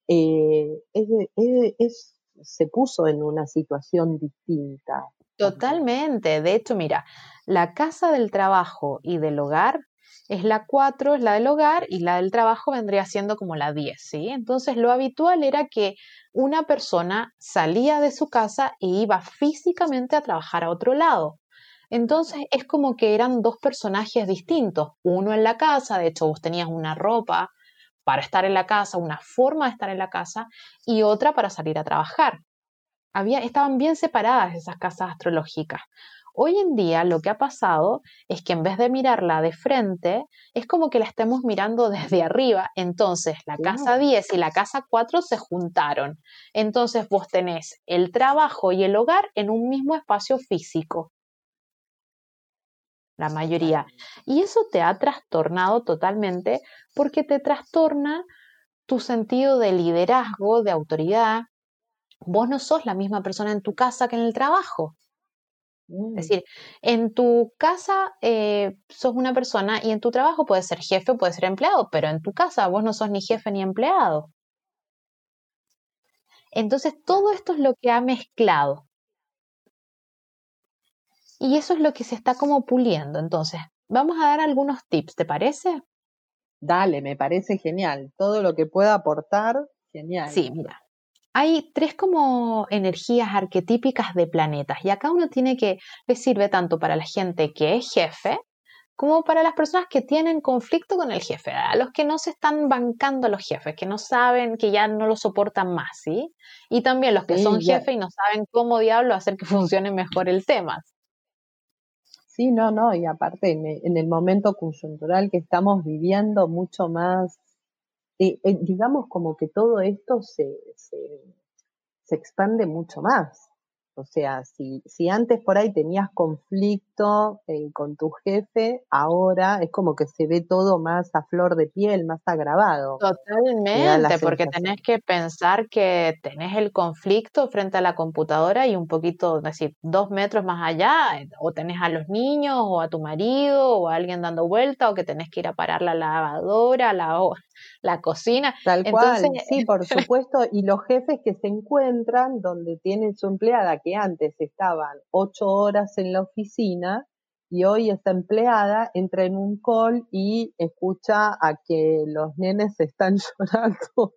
eh, es, se puso en una situación distinta. Totalmente. De hecho, mira, la casa del trabajo y del hogar es la 4, es la del hogar y la del trabajo vendría siendo como la 10, ¿sí? Entonces lo habitual era que una persona salía de su casa e iba físicamente a trabajar a otro lado. Entonces es como que eran dos personajes distintos, uno en la casa, de hecho vos tenías una ropa para estar en la casa, una forma de estar en la casa y otra para salir a trabajar. Había, estaban bien separadas esas casas astrológicas. Hoy en día lo que ha pasado es que en vez de mirarla de frente, es como que la estemos mirando desde arriba. Entonces, la casa 10 y la casa 4 se juntaron. Entonces, vos tenés el trabajo y el hogar en un mismo espacio físico. La mayoría. Y eso te ha trastornado totalmente porque te trastorna tu sentido de liderazgo, de autoridad. Vos no sos la misma persona en tu casa que en el trabajo. Es mm. decir, en tu casa eh, sos una persona y en tu trabajo puedes ser jefe o puedes ser empleado, pero en tu casa vos no sos ni jefe ni empleado. Entonces, todo esto es lo que ha mezclado. Y eso es lo que se está como puliendo. Entonces, vamos a dar algunos tips, ¿te parece? Dale, me parece genial. Todo lo que pueda aportar, genial. Sí, mira, hay tres como energías arquetípicas de planetas y acá uno tiene que, le sirve tanto para la gente que es jefe como para las personas que tienen conflicto con el jefe, a los que no se están bancando a los jefes, que no saben, que ya no lo soportan más, ¿sí? Y también los que son jefes y no saben cómo diablo hacer que funcione mejor el tema. Sí, no, no, y aparte en el momento coyuntural que estamos viviendo, mucho más eh, digamos como que todo esto se, se expande mucho más. O sea, si, si antes por ahí tenías conflicto eh, con tu jefe, ahora es como que se ve todo más a flor de piel, más agravado. Totalmente, porque tenés que pensar que tenés el conflicto frente a la computadora y un poquito, es decir, dos metros más allá, o tenés a los niños, o a tu marido, o a alguien dando vuelta, o que tenés que ir a parar la lavadora, la, la cocina. Tal cual, sí, por supuesto, y los jefes que se encuentran donde tienen su empleada que antes estaban ocho horas en la oficina y hoy esta empleada entra en un call y escucha a que los nenes están llorando.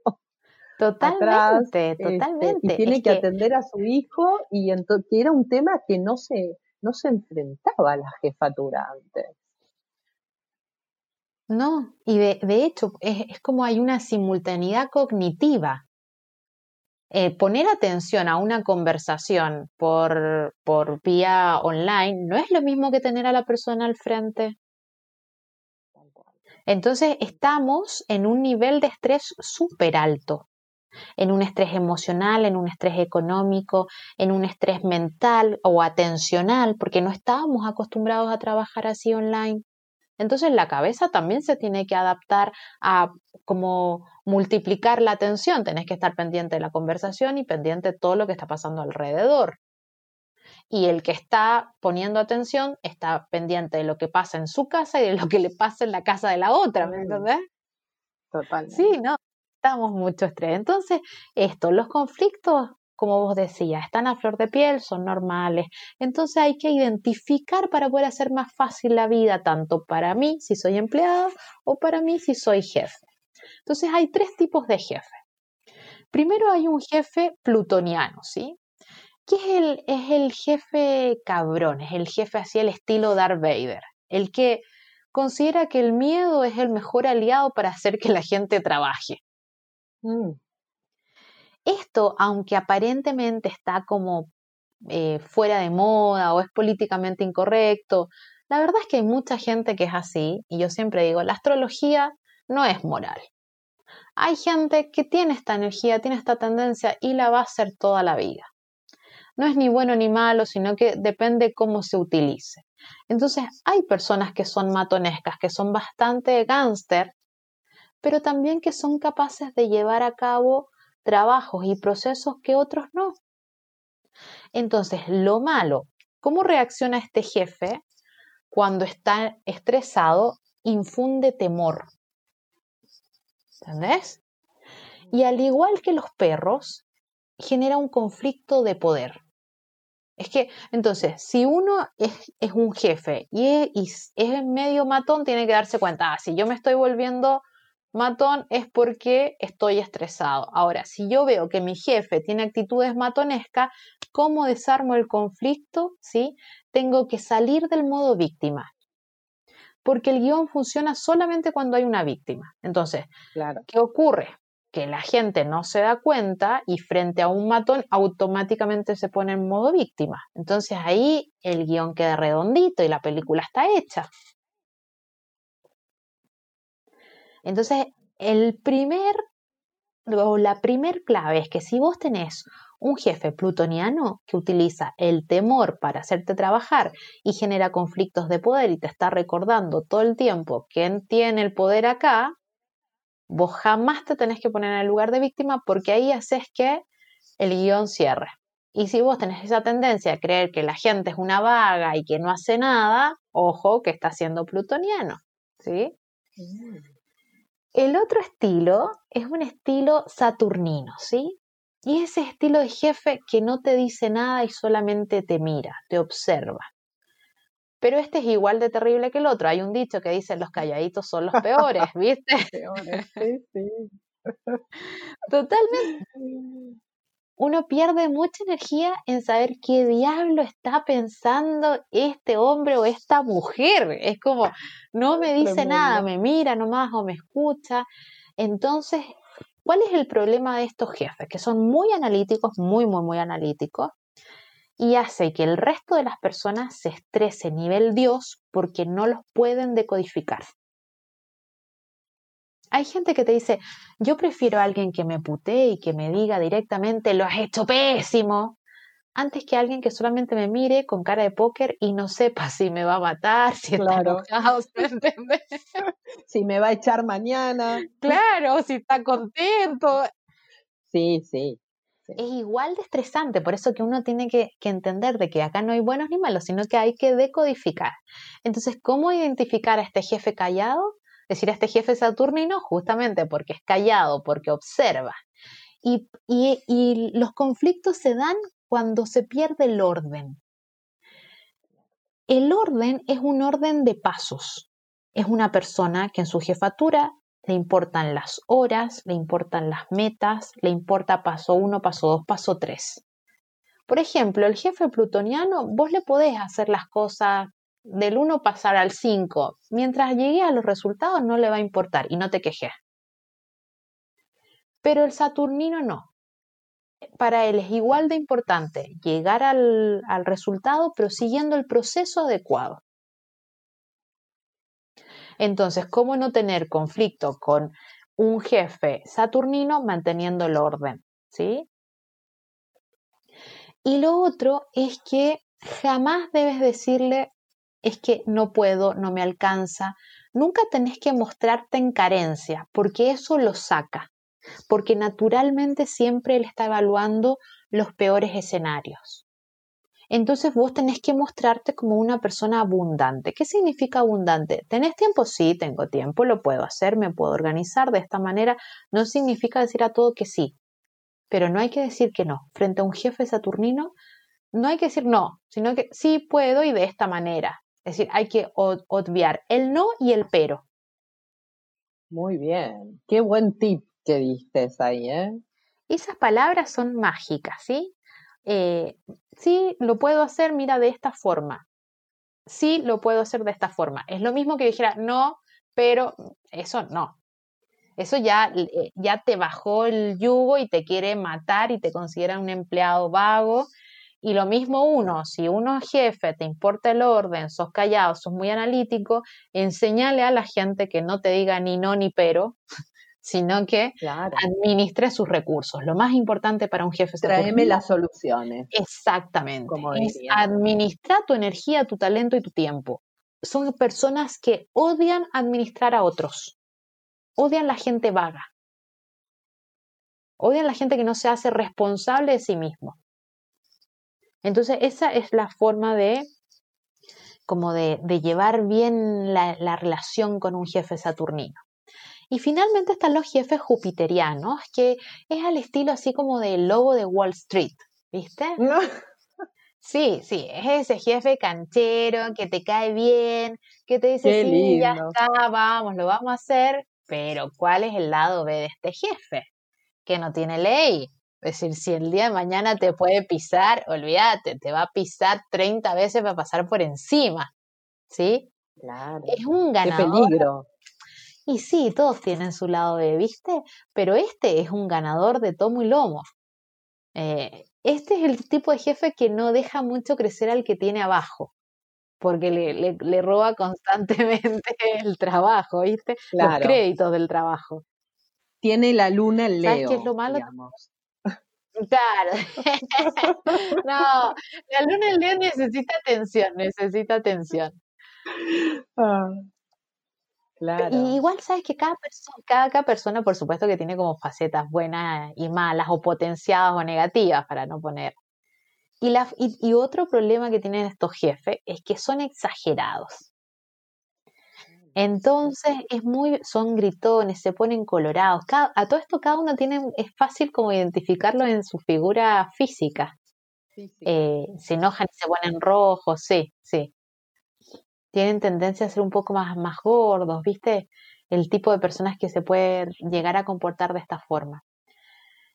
Totalmente, este, totalmente. y tiene que, atender a su hijo y que era un tema que no se, no se enfrentaba a la jefatura antes. No, y de, de hecho es, como hay una simultaneidad cognitiva. Eh, poner atención a una conversación por, por vía online no es lo mismo que tener a la persona al frente. Entonces estamos en un nivel de estrés súper alto, en un estrés emocional, en un estrés económico, en un estrés mental o atencional, porque no estábamos acostumbrados a trabajar así online. Entonces la cabeza también se tiene que adaptar a como multiplicar la atención. Tenés que estar pendiente de la conversación y pendiente de todo lo que está pasando alrededor. Y el que está poniendo atención está pendiente de lo que pasa en su casa y de lo que le pasa en la casa de la otra, ¿me entendés? Total. Sí, no, estamos mucho estrés. Entonces, esto, los conflictos como vos decías, están a flor de piel, son normales. Entonces hay que identificar para poder hacer más fácil la vida, tanto para mí si soy empleado o para mí si soy jefe. Entonces hay tres tipos de jefe. Primero hay un jefe plutoniano, ¿sí? ¿Qué es el, es el jefe cabrón? Es el jefe así el estilo Darth Vader. El que considera que el miedo es el mejor aliado para hacer que la gente trabaje. Mm. Esto, aunque aparentemente está como eh, fuera de moda o es políticamente incorrecto, la verdad es que hay mucha gente que es así y yo siempre digo, la astrología no es moral. Hay gente que tiene esta energía, tiene esta tendencia y la va a hacer toda la vida. No es ni bueno ni malo, sino que depende cómo se utilice. Entonces hay personas que son matonescas, que son bastante gángster, pero también que son capaces de llevar a cabo trabajos y procesos que otros no. Entonces, lo malo, ¿cómo reacciona este jefe cuando está estresado? Infunde temor. ¿Entendés? Y al igual que los perros, genera un conflicto de poder. Es que, entonces, si uno es, un jefe y es, es, medio matón, tiene que darse cuenta, ah, si yo me estoy volviendo matón es porque estoy estresado. Ahora, si yo veo que mi jefe tiene actitudes matonescas, ¿cómo desarmo el conflicto? ¿Sí? Tengo que salir del modo víctima. Porque el guion funciona solamente cuando hay una víctima. Entonces, ¿qué ocurre? Que la gente no se da cuenta y frente a un matón automáticamente se pone en modo víctima. Entonces ahí el guion queda redondito y la película está hecha. Entonces, el primer o la primer clave es que si vos tenés un jefe plutoniano que utiliza el temor para hacerte trabajar y genera conflictos de poder y te está recordando todo el tiempo quién tiene el poder acá, vos jamás te tenés que poner en el lugar de víctima porque ahí haces que el guion cierre. Y si vos tenés esa tendencia a creer que la gente es una vaga y que no hace nada, ojo que está siendo plutoniano, ¿sí? Mm. El otro estilo es un estilo saturnino, ¿sí? Y ese estilo de jefe que no te dice nada y solamente te mira, te observa. Pero este es igual de terrible que el otro. Hay un dicho que dice los calladitos son los peores, ¿viste? Peores, sí, sí. Totalmente uno pierde mucha energía en saber qué diablo está pensando este hombre o esta mujer. Es como, no me dice nada, me mira nomás o me escucha. Entonces, ¿cuál es el problema de estos jefes? Que son muy analíticos, muy, muy, muy analíticos, y hace que el resto de las personas se estrese nivel Dios porque no los pueden decodificar. Hay gente que te dice, yo prefiero a alguien que me putee y que me diga directamente, lo has hecho pésimo, antes que alguien que solamente me mire con cara de póker y no sepa si me va a matar, si está enojado, si me va a echar mañana. Claro, si está contento. Sí, sí, Es igual de estresante, por eso que uno tiene que, que, entender de que acá no hay buenos ni malos, sino que hay que decodificar. Entonces, ¿cómo identificar a este jefe callado? Decir, este jefe saturnino justamente porque es callado, porque observa. Y, y los conflictos se dan cuando se pierde el orden. El orden es un orden de pasos. Es una persona que en su jefatura le importan las horas, le importan las metas, le importa paso uno, paso dos, paso tres. Por ejemplo, el jefe plutoniano, vos le podés hacer las cosas del 1 pasar al 5, mientras llegue a los resultados no le va a importar y no te quejes. Pero el Saturnino no. Para él es igual de importante llegar al, al resultado, pero siguiendo el proceso adecuado. Entonces, ¿cómo no tener conflicto con un jefe saturnino manteniendo el orden? ¿Sí? Y lo otro es que jamás debes decirle es que no puedo, no me alcanza. Nunca tenés que mostrarte en carencia, porque eso lo saca, porque naturalmente siempre él está evaluando los peores escenarios. Entonces vos tenés que mostrarte como una persona abundante. ¿Qué significa abundante? ¿Tenés tiempo? Sí, tengo tiempo, lo puedo hacer, me puedo organizar de esta manera. No significa decir a todo que sí, pero no hay que decir que no. Frente a un jefe saturnino, no hay que decir no, sino que sí puedo y de esta manera. Es decir, hay que obviar el no y el pero. Muy bien, qué buen tip que diste ahí, ¿eh? Esas palabras son mágicas, ¿sí? Eh, sí, lo puedo hacer, mira, de esta forma. Sí, lo puedo hacer de esta forma. Es lo mismo que dijera, no, pero eso no. Eso ya, eh, ya te bajó el yugo y te quiere matar y te considera un empleado vago. Y lo mismo uno, si uno es jefe, te importa el orden, sos callado, sos muy analítico, enseñale a la gente que no te diga ni no ni pero, sino que administre sus recursos. Lo más importante para un jefe es Tráeme las soluciones. Exactamente. es administrar tu energía, tu talento y tu tiempo. Son personas que odian administrar a otros. Odian la gente vaga. Odian la gente que no se hace responsable de sí mismo. Entonces, esa es la forma de como de, llevar bien la relación con un jefe saturnino. Y finalmente están los jefes jupiterianos, que es al estilo así como del lobo de Wall Street, ¿viste? Sí, sí, es ese jefe canchero que te cae bien, que te dice, sí, ya está, vamos, lo vamos a hacer, pero ¿cuál es el lado B de este jefe? Que no tiene ley. Es decir, si el día de mañana te puede pisar, olvídate, te va a pisar 30 veces para pasar por encima. ¿Sí? Claro. Es un ganador. Qué peligro. Y sí, todos tienen su lado de, ¿viste? Pero este es un ganador de tomo y lomo. Eh, este es el tipo de jefe que no deja mucho crecer al que tiene abajo, porque le, le, roba constantemente el trabajo, ¿viste? Los créditos del trabajo. Tiene la luna en Leo. ¿Sabes qué es lo malo? Claro. no, la luna en Leo necesita atención, necesita atención. Ah. Y igual sabes que cada, persona, cada, persona, por supuesto, que tiene como facetas buenas y malas, o potenciadas o negativas, para no poner. Y, la, y, otro problema que tienen estos jefes es que son exagerados. Entonces es muy, son gritones, se ponen colorados. a todo esto cada uno tiene, es fácil como identificarlo en su figura física. Eh, se enojan y se ponen rojos, sí, sí tienen tendencia a ser un poco más, más gordos, ¿viste? El tipo de personas que se pueden llegar a comportar de esta forma.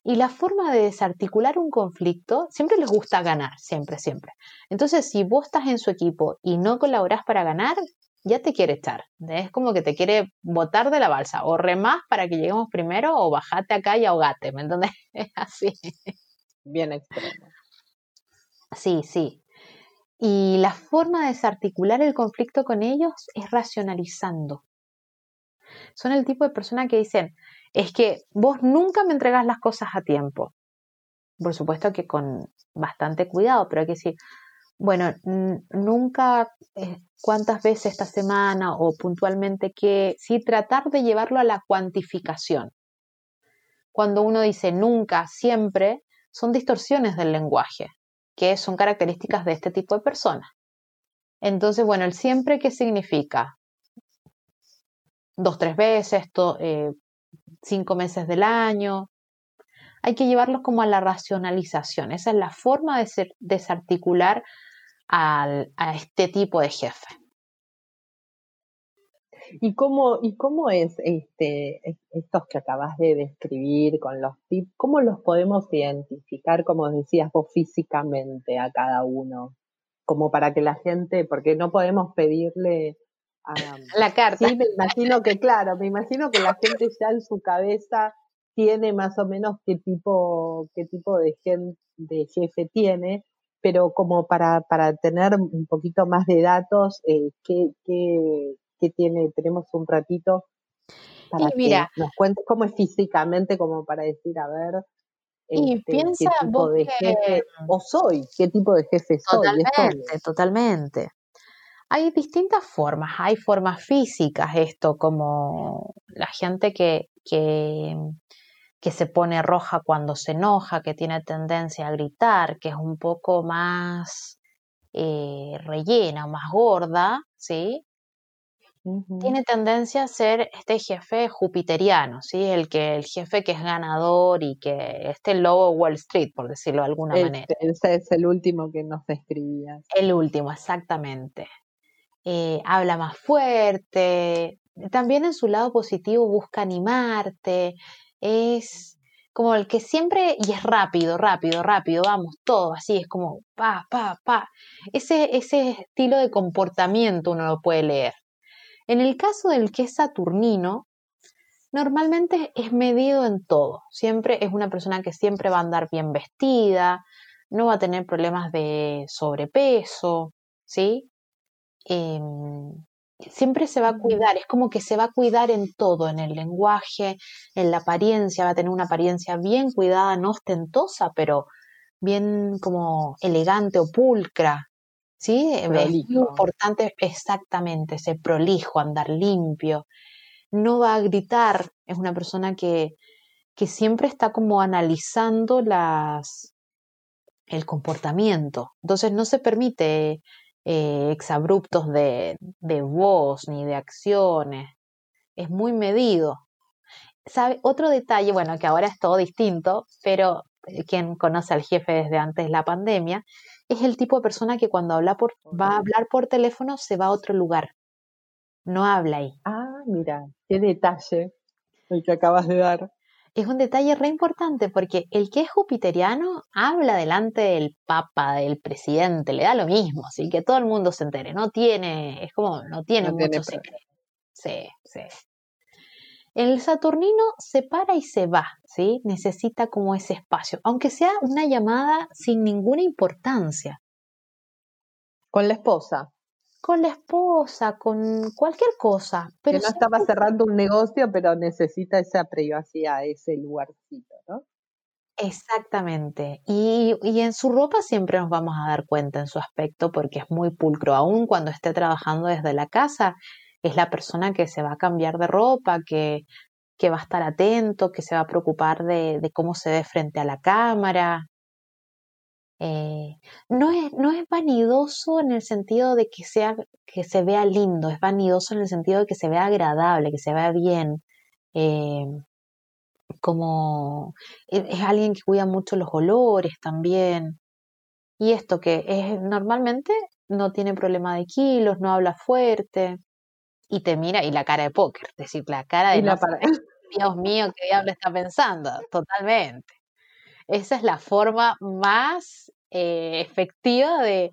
Y la forma de desarticular un conflicto, siempre les gusta ganar, siempre, siempre. Entonces, si vos estás en su equipo y no colaborás para ganar, ya te quiere echar. Es como que te quiere botar de la balsa. O remás para que lleguemos primero o bajate acá y ahogate, ¿me entiendes? Es así. Bien extremo. Sí, sí. Y la forma de desarticular el conflicto con ellos es racionalizando. Son el tipo de persona que dicen, es que vos nunca me entregas las cosas a tiempo. Por supuesto que con bastante cuidado, pero hay que decir, bueno, nunca eh, cuántas veces esta semana o puntualmente que, sí, tratar de llevarlo a la cuantificación. Cuando uno dice nunca, siempre, son distorsiones del lenguaje que son características de este tipo de personas. Entonces, bueno, el siempre, ¿qué significa? Dos, tres veces, eh, cinco meses del año. Hay que llevarlos como a la racionalización. Esa es la forma de ser, desarticular a este tipo de jefe. ¿Y cómo, y cómo es este, estos que acabas de describir con los tips? ¿Cómo los podemos identificar, como decías vos, físicamente a cada uno? Como para que la gente, porque no podemos pedirle a, la carta. Sí, me imagino que, claro, me imagino que la gente ya en su cabeza tiene más o menos qué tipo, qué tipo de, de jefe tiene, pero como para, para tener un poquito más de datos, eh, ¿qué, qué, que tiene, tenemos un ratito para que nos cuentes cómo es físicamente, como para decir, a ver, y este, piensa qué tipo de jefe o soy, qué tipo de jefe soy. Totalmente, totalmente. Hay distintas formas, hay formas físicas, esto como la gente que, que, que se pone roja cuando se enoja, que tiene tendencia a gritar, que es un poco más eh, rellena, más gorda, ¿sí? tiene tendencia a ser este jefe jupiteriano, ¿sí? El que el jefe que es ganador y que este lobo Wall Street, por decirlo de alguna manera. Ese es el último que nos describías. El último, exactamente. Eh, habla más fuerte, también en su lado positivo busca animarte, es como el que siempre, y es rápido, rápido, rápido, vamos, todo así, es como pa, pa, pa. Ese, ese estilo de comportamiento uno lo puede leer. En el caso del que es saturnino, normalmente es medido en todo. Siempre es una persona que siempre va a andar bien vestida, no va a tener problemas de sobrepeso, ¿sí? Em, siempre se va a cuidar, es como que se va a cuidar en todo, en el lenguaje, en la apariencia, va a tener una apariencia bien cuidada, no ostentosa, pero bien como elegante o pulcra, ¿sí? Es muy importante exactamente, ese prolijo, andar limpio, no va a gritar, es una persona que, que siempre está como analizando las el comportamiento, entonces no se permite eh, exabruptos de, de voz ni de acciones. Es muy medido. ¿Sabe? Otro detalle, bueno, que ahora es todo distinto, pero eh, quien conoce al jefe desde antes de la pandemia, es el tipo de persona que cuando habla por, va a hablar por teléfono se va a otro lugar. No habla ahí. Ah, mira, qué detalle el que acabas de dar es un detalle re importante porque el que es jupiteriano habla delante del papa, del presidente, le da lo mismo, así que todo el mundo se entere, no tiene, es como, no tiene mucho secreto. Sí, sí. El saturnino se para y se va, ¿sí? Necesita como ese espacio, aunque sea una llamada sin ninguna importancia. Con la esposa con la esposa, con cualquier cosa. Pero que no estaba cerrando un negocio, pero necesita esa privacidad, ese lugarcito, ¿no? Exactamente. Y, y, en su ropa siempre nos vamos a dar cuenta en su aspecto porque es muy pulcro. Aún cuando esté trabajando desde la casa, es la persona que se va a cambiar de ropa, que, que va a estar atento, que se va a preocupar de, de cómo se ve frente a la cámara. Eh, no, es, no es vanidoso en el sentido de que, sea, que se vea lindo, es vanidoso en el sentido de que se vea agradable, que se vea bien. Eh, como e, es alguien que cuida mucho los olores también. Y esto que es normalmente no tiene problema de kilos, no habla fuerte y te mira y la cara de póker, es decir, la cara de Dios mío, qué diablo está pensando, totalmente. Esa es la forma más eh, efectiva de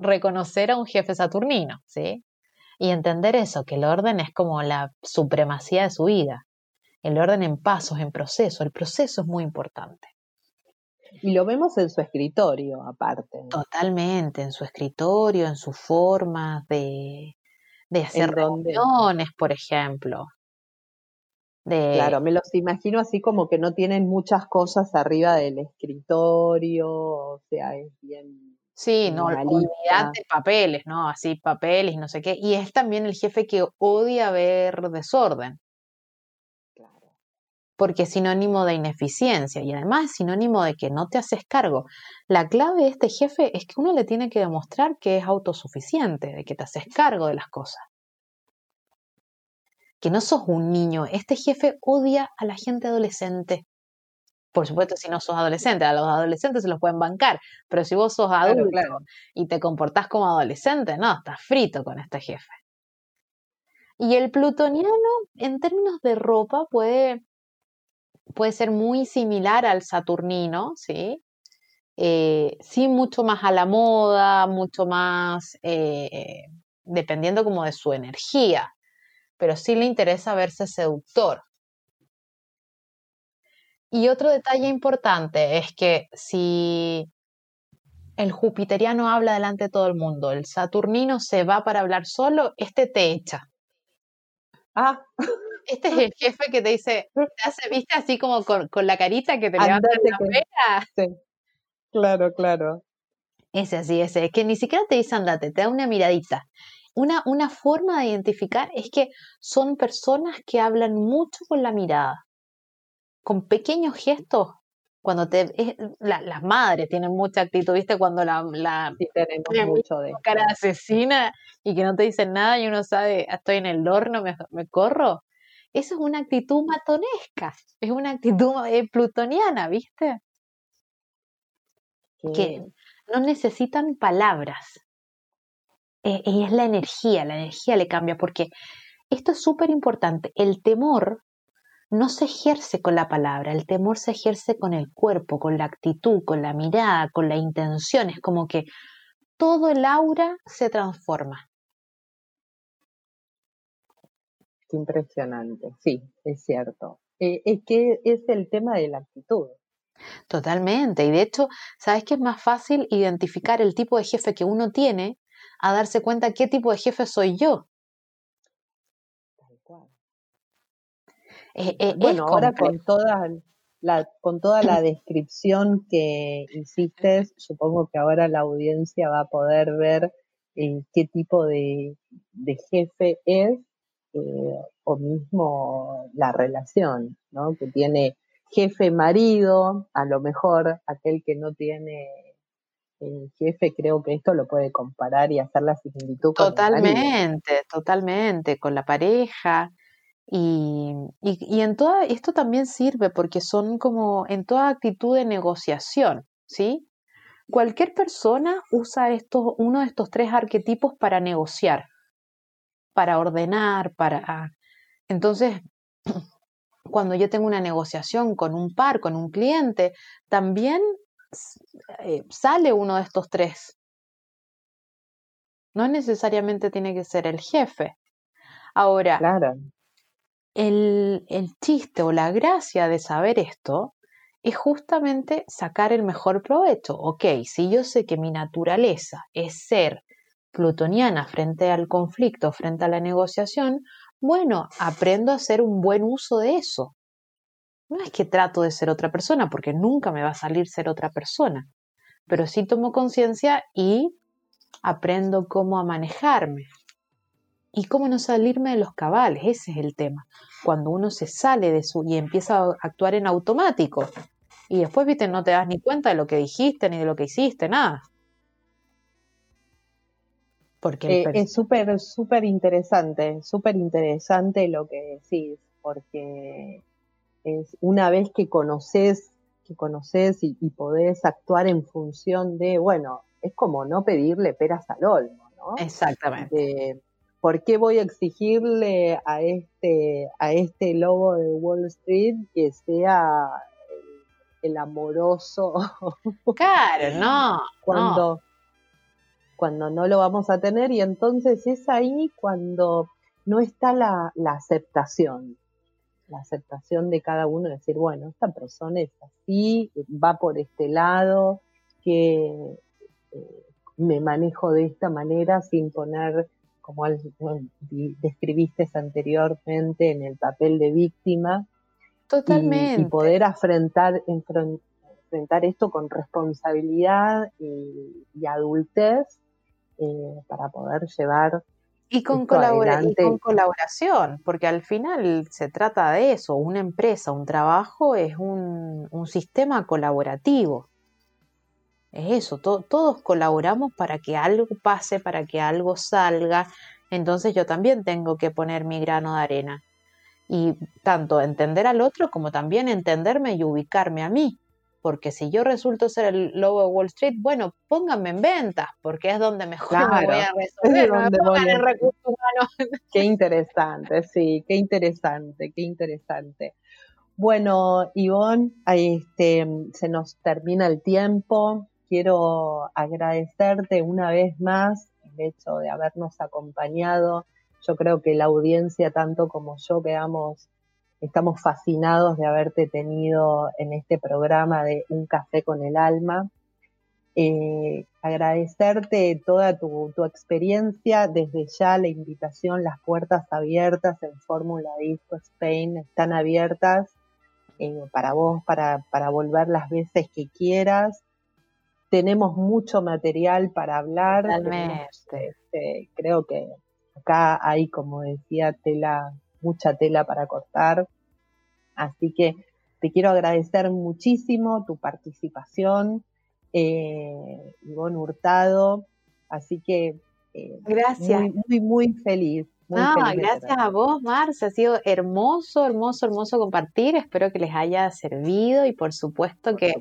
reconocer a un jefe saturnino, ¿sí? Y entender eso, que el orden es como la supremacía de su vida. El orden en pasos, en proceso. El proceso es muy importante. Y lo vemos en su escritorio, aparte. Totalmente, en su escritorio, en su forma de, de hacer reuniones, por ejemplo. Claro, me los imagino así como que no tienen muchas cosas arriba del escritorio, o sea, es bien... Sí, no, olvidate papeles, ¿no? Así papeles, no sé qué. Y es también el jefe que odia ver desorden. Claro. Porque es sinónimo de ineficiencia y además es sinónimo de que no te haces cargo. La clave de este jefe es que uno le tiene que demostrar que es autosuficiente, de que te haces cargo de las cosas que no sos un niño. Este jefe odia a la gente adolescente. Por supuesto, si no sos adolescente, a los adolescentes se los pueden bancar, pero si vos sos adulto y te comportás como adolescente, no, estás frito con este jefe. Y el plutoniano, en términos de ropa, puede, puede ser muy similar al saturnino, ¿sí? Eh, sí, mucho más a la moda, mucho más eh, dependiendo como de su energía pero sí le interesa verse seductor. Y otro detalle importante es que si el jupiteriano habla delante de todo el mundo, el saturnino se va para hablar solo, este te echa. Ah. Este es el jefe que te dice, te hace, viste, así como con, la carita que te levanta la pena. Sí. Claro, claro. Ese así, ese. Es que ni siquiera te dice andate, te da una miradita. Una, forma de identificar es que son personas que hablan mucho con la mirada. Con pequeños gestos cuando te las madres tienen mucha actitud, ¿viste? Cuando la, la tenemos mucho de cara asesina y que no te dicen nada y uno sabe, ah, estoy en el horno, me, me corro. Eso es una actitud matonesca, es una actitud eh, plutoniana, ¿viste? Que no necesitan palabras. Eh, y es la energía, la energía le cambia, porque esto es súper importante. El temor no se ejerce con la palabra, el temor se ejerce con el cuerpo, con la actitud, con la mirada, con la intención. Es como que todo el aura se transforma. Qué impresionante, sí, es cierto. Eh, es que es el tema de la actitud. Totalmente. Y de hecho, ¿sabes que es más fácil identificar el tipo de jefe que uno tiene a darse cuenta qué tipo de jefe soy yo? Eh, eh, bueno, ahora con toda, la, con toda la descripción que hiciste, supongo que ahora la audiencia va a poder ver eh, qué tipo de, jefe es o mismo la relación, ¿no? Que tiene jefe-marido, a lo mejor aquel que no tiene jefe, creo que esto lo puede comparar y hacer la similitud con Totalmente, totalmente, con la pareja. Y, y, en toda, esto también sirve porque son como en toda actitud de negociación, ¿sí? Cualquier persona usa estos, uno de estos tres arquetipos para negociar, para ordenar, para... Entonces, cuando yo tengo una negociación con un par, con un cliente, también eh, sale uno de estos tres. No necesariamente tiene que ser el jefe. Ahora, claro el, chiste o la gracia de saber esto es justamente sacar el mejor provecho. Ok, si yo sé que mi naturaleza es ser plutoniana frente al conflicto, frente a la negociación, bueno, aprendo a hacer un buen uso de eso. No es que trato de ser otra persona, porque nunca me va a salir ser otra persona, pero sí tomo conciencia y aprendo cómo a manejarme. ¿Y cómo no salirme de los cabales? Ese es el tema. Cuando uno se sale de su y empieza a actuar en automático. Y después, viste, no te das ni cuenta de lo que dijiste ni de lo que hiciste, nada. Porque eh, es súper, súper interesante, súper interesante lo que decís, porque es una vez que conoces, que conoces y, podés actuar en función de, bueno, es como no pedirle peras al olmo, ¿no? Exactamente. ¿por qué voy a exigirle a este, a este lobo de Wall Street que sea el, amoroso? Claro, no. cuando, no. cuando no lo vamos a tener y entonces es ahí cuando no está la, aceptación, la aceptación de cada uno, decir, bueno, esta persona es así, va por este lado, que eh, me manejo de esta manera sin poner como describiste anteriormente, en el papel de víctima. Totalmente. Y, poder afrontar, enfrentar esto con responsabilidad y, adultez eh, para poder llevar y con, y con colaboración, porque al final se trata de eso, una empresa, un trabajo es un, un sistema colaborativo. Es eso, todos colaboramos para que algo pase, para que algo salga. Entonces yo también tengo que poner mi grano de arena. Y tanto entender al otro como también entenderme y ubicarme a mí. Porque si yo resulto ser el lobo de Wall Street, bueno, pónganme en ventas, porque es donde mejor me voy a resolver. Qué interesante, sí, qué interesante, qué interesante. Bueno, Ivonne, este, se nos termina el tiempo quiero agradecerte una vez más el hecho de habernos acompañado. Yo creo que la audiencia, tanto como yo, quedamos, estamos fascinados de haberte tenido en este programa de Un café con el alma. Eh, agradecerte toda tu, experiencia, desde ya la invitación, las puertas abiertas en Fórmula Disco Spain están abiertas eh, para vos, para, para volver las veces que quieras tenemos mucho material para hablar. Este, creo que acá hay, como decía, tela, mucha tela para cortar. Así que te quiero agradecer muchísimo tu participación, eh, Ivonne Hurtado, así que eh, gracias. Muy, muy, muy feliz. gracias a vos, Marce. Ha sido hermoso, hermoso, hermoso compartir. Espero que les haya servido y por supuesto que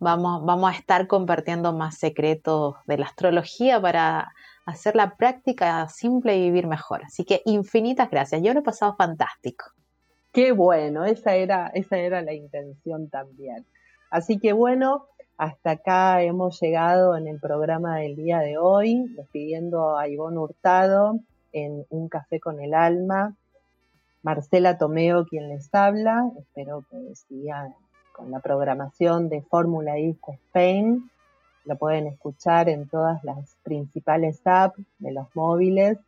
vamos, vamos a estar compartiendo más secretos de la astrología para hacer la práctica simple y vivir mejor. Así que infinitas gracias. Yo lo he pasado fantástico. Qué bueno, esa era, esa era la intención también. Así que bueno, hasta acá hemos llegado en el programa del día de hoy, despidiendo a Ivonne Hurtado en Un Café con el Alma. Marcela Tomeo quien les habla, espero que sigan con la programación de Fórmula Disco Spain. Lo pueden escuchar en todas las principales apps de los móviles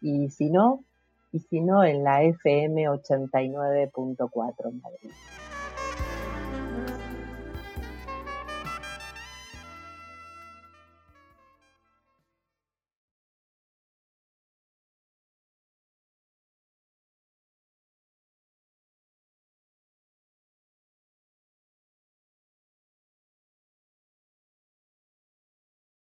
y si no, y si no en la FM 89.4 Madrid.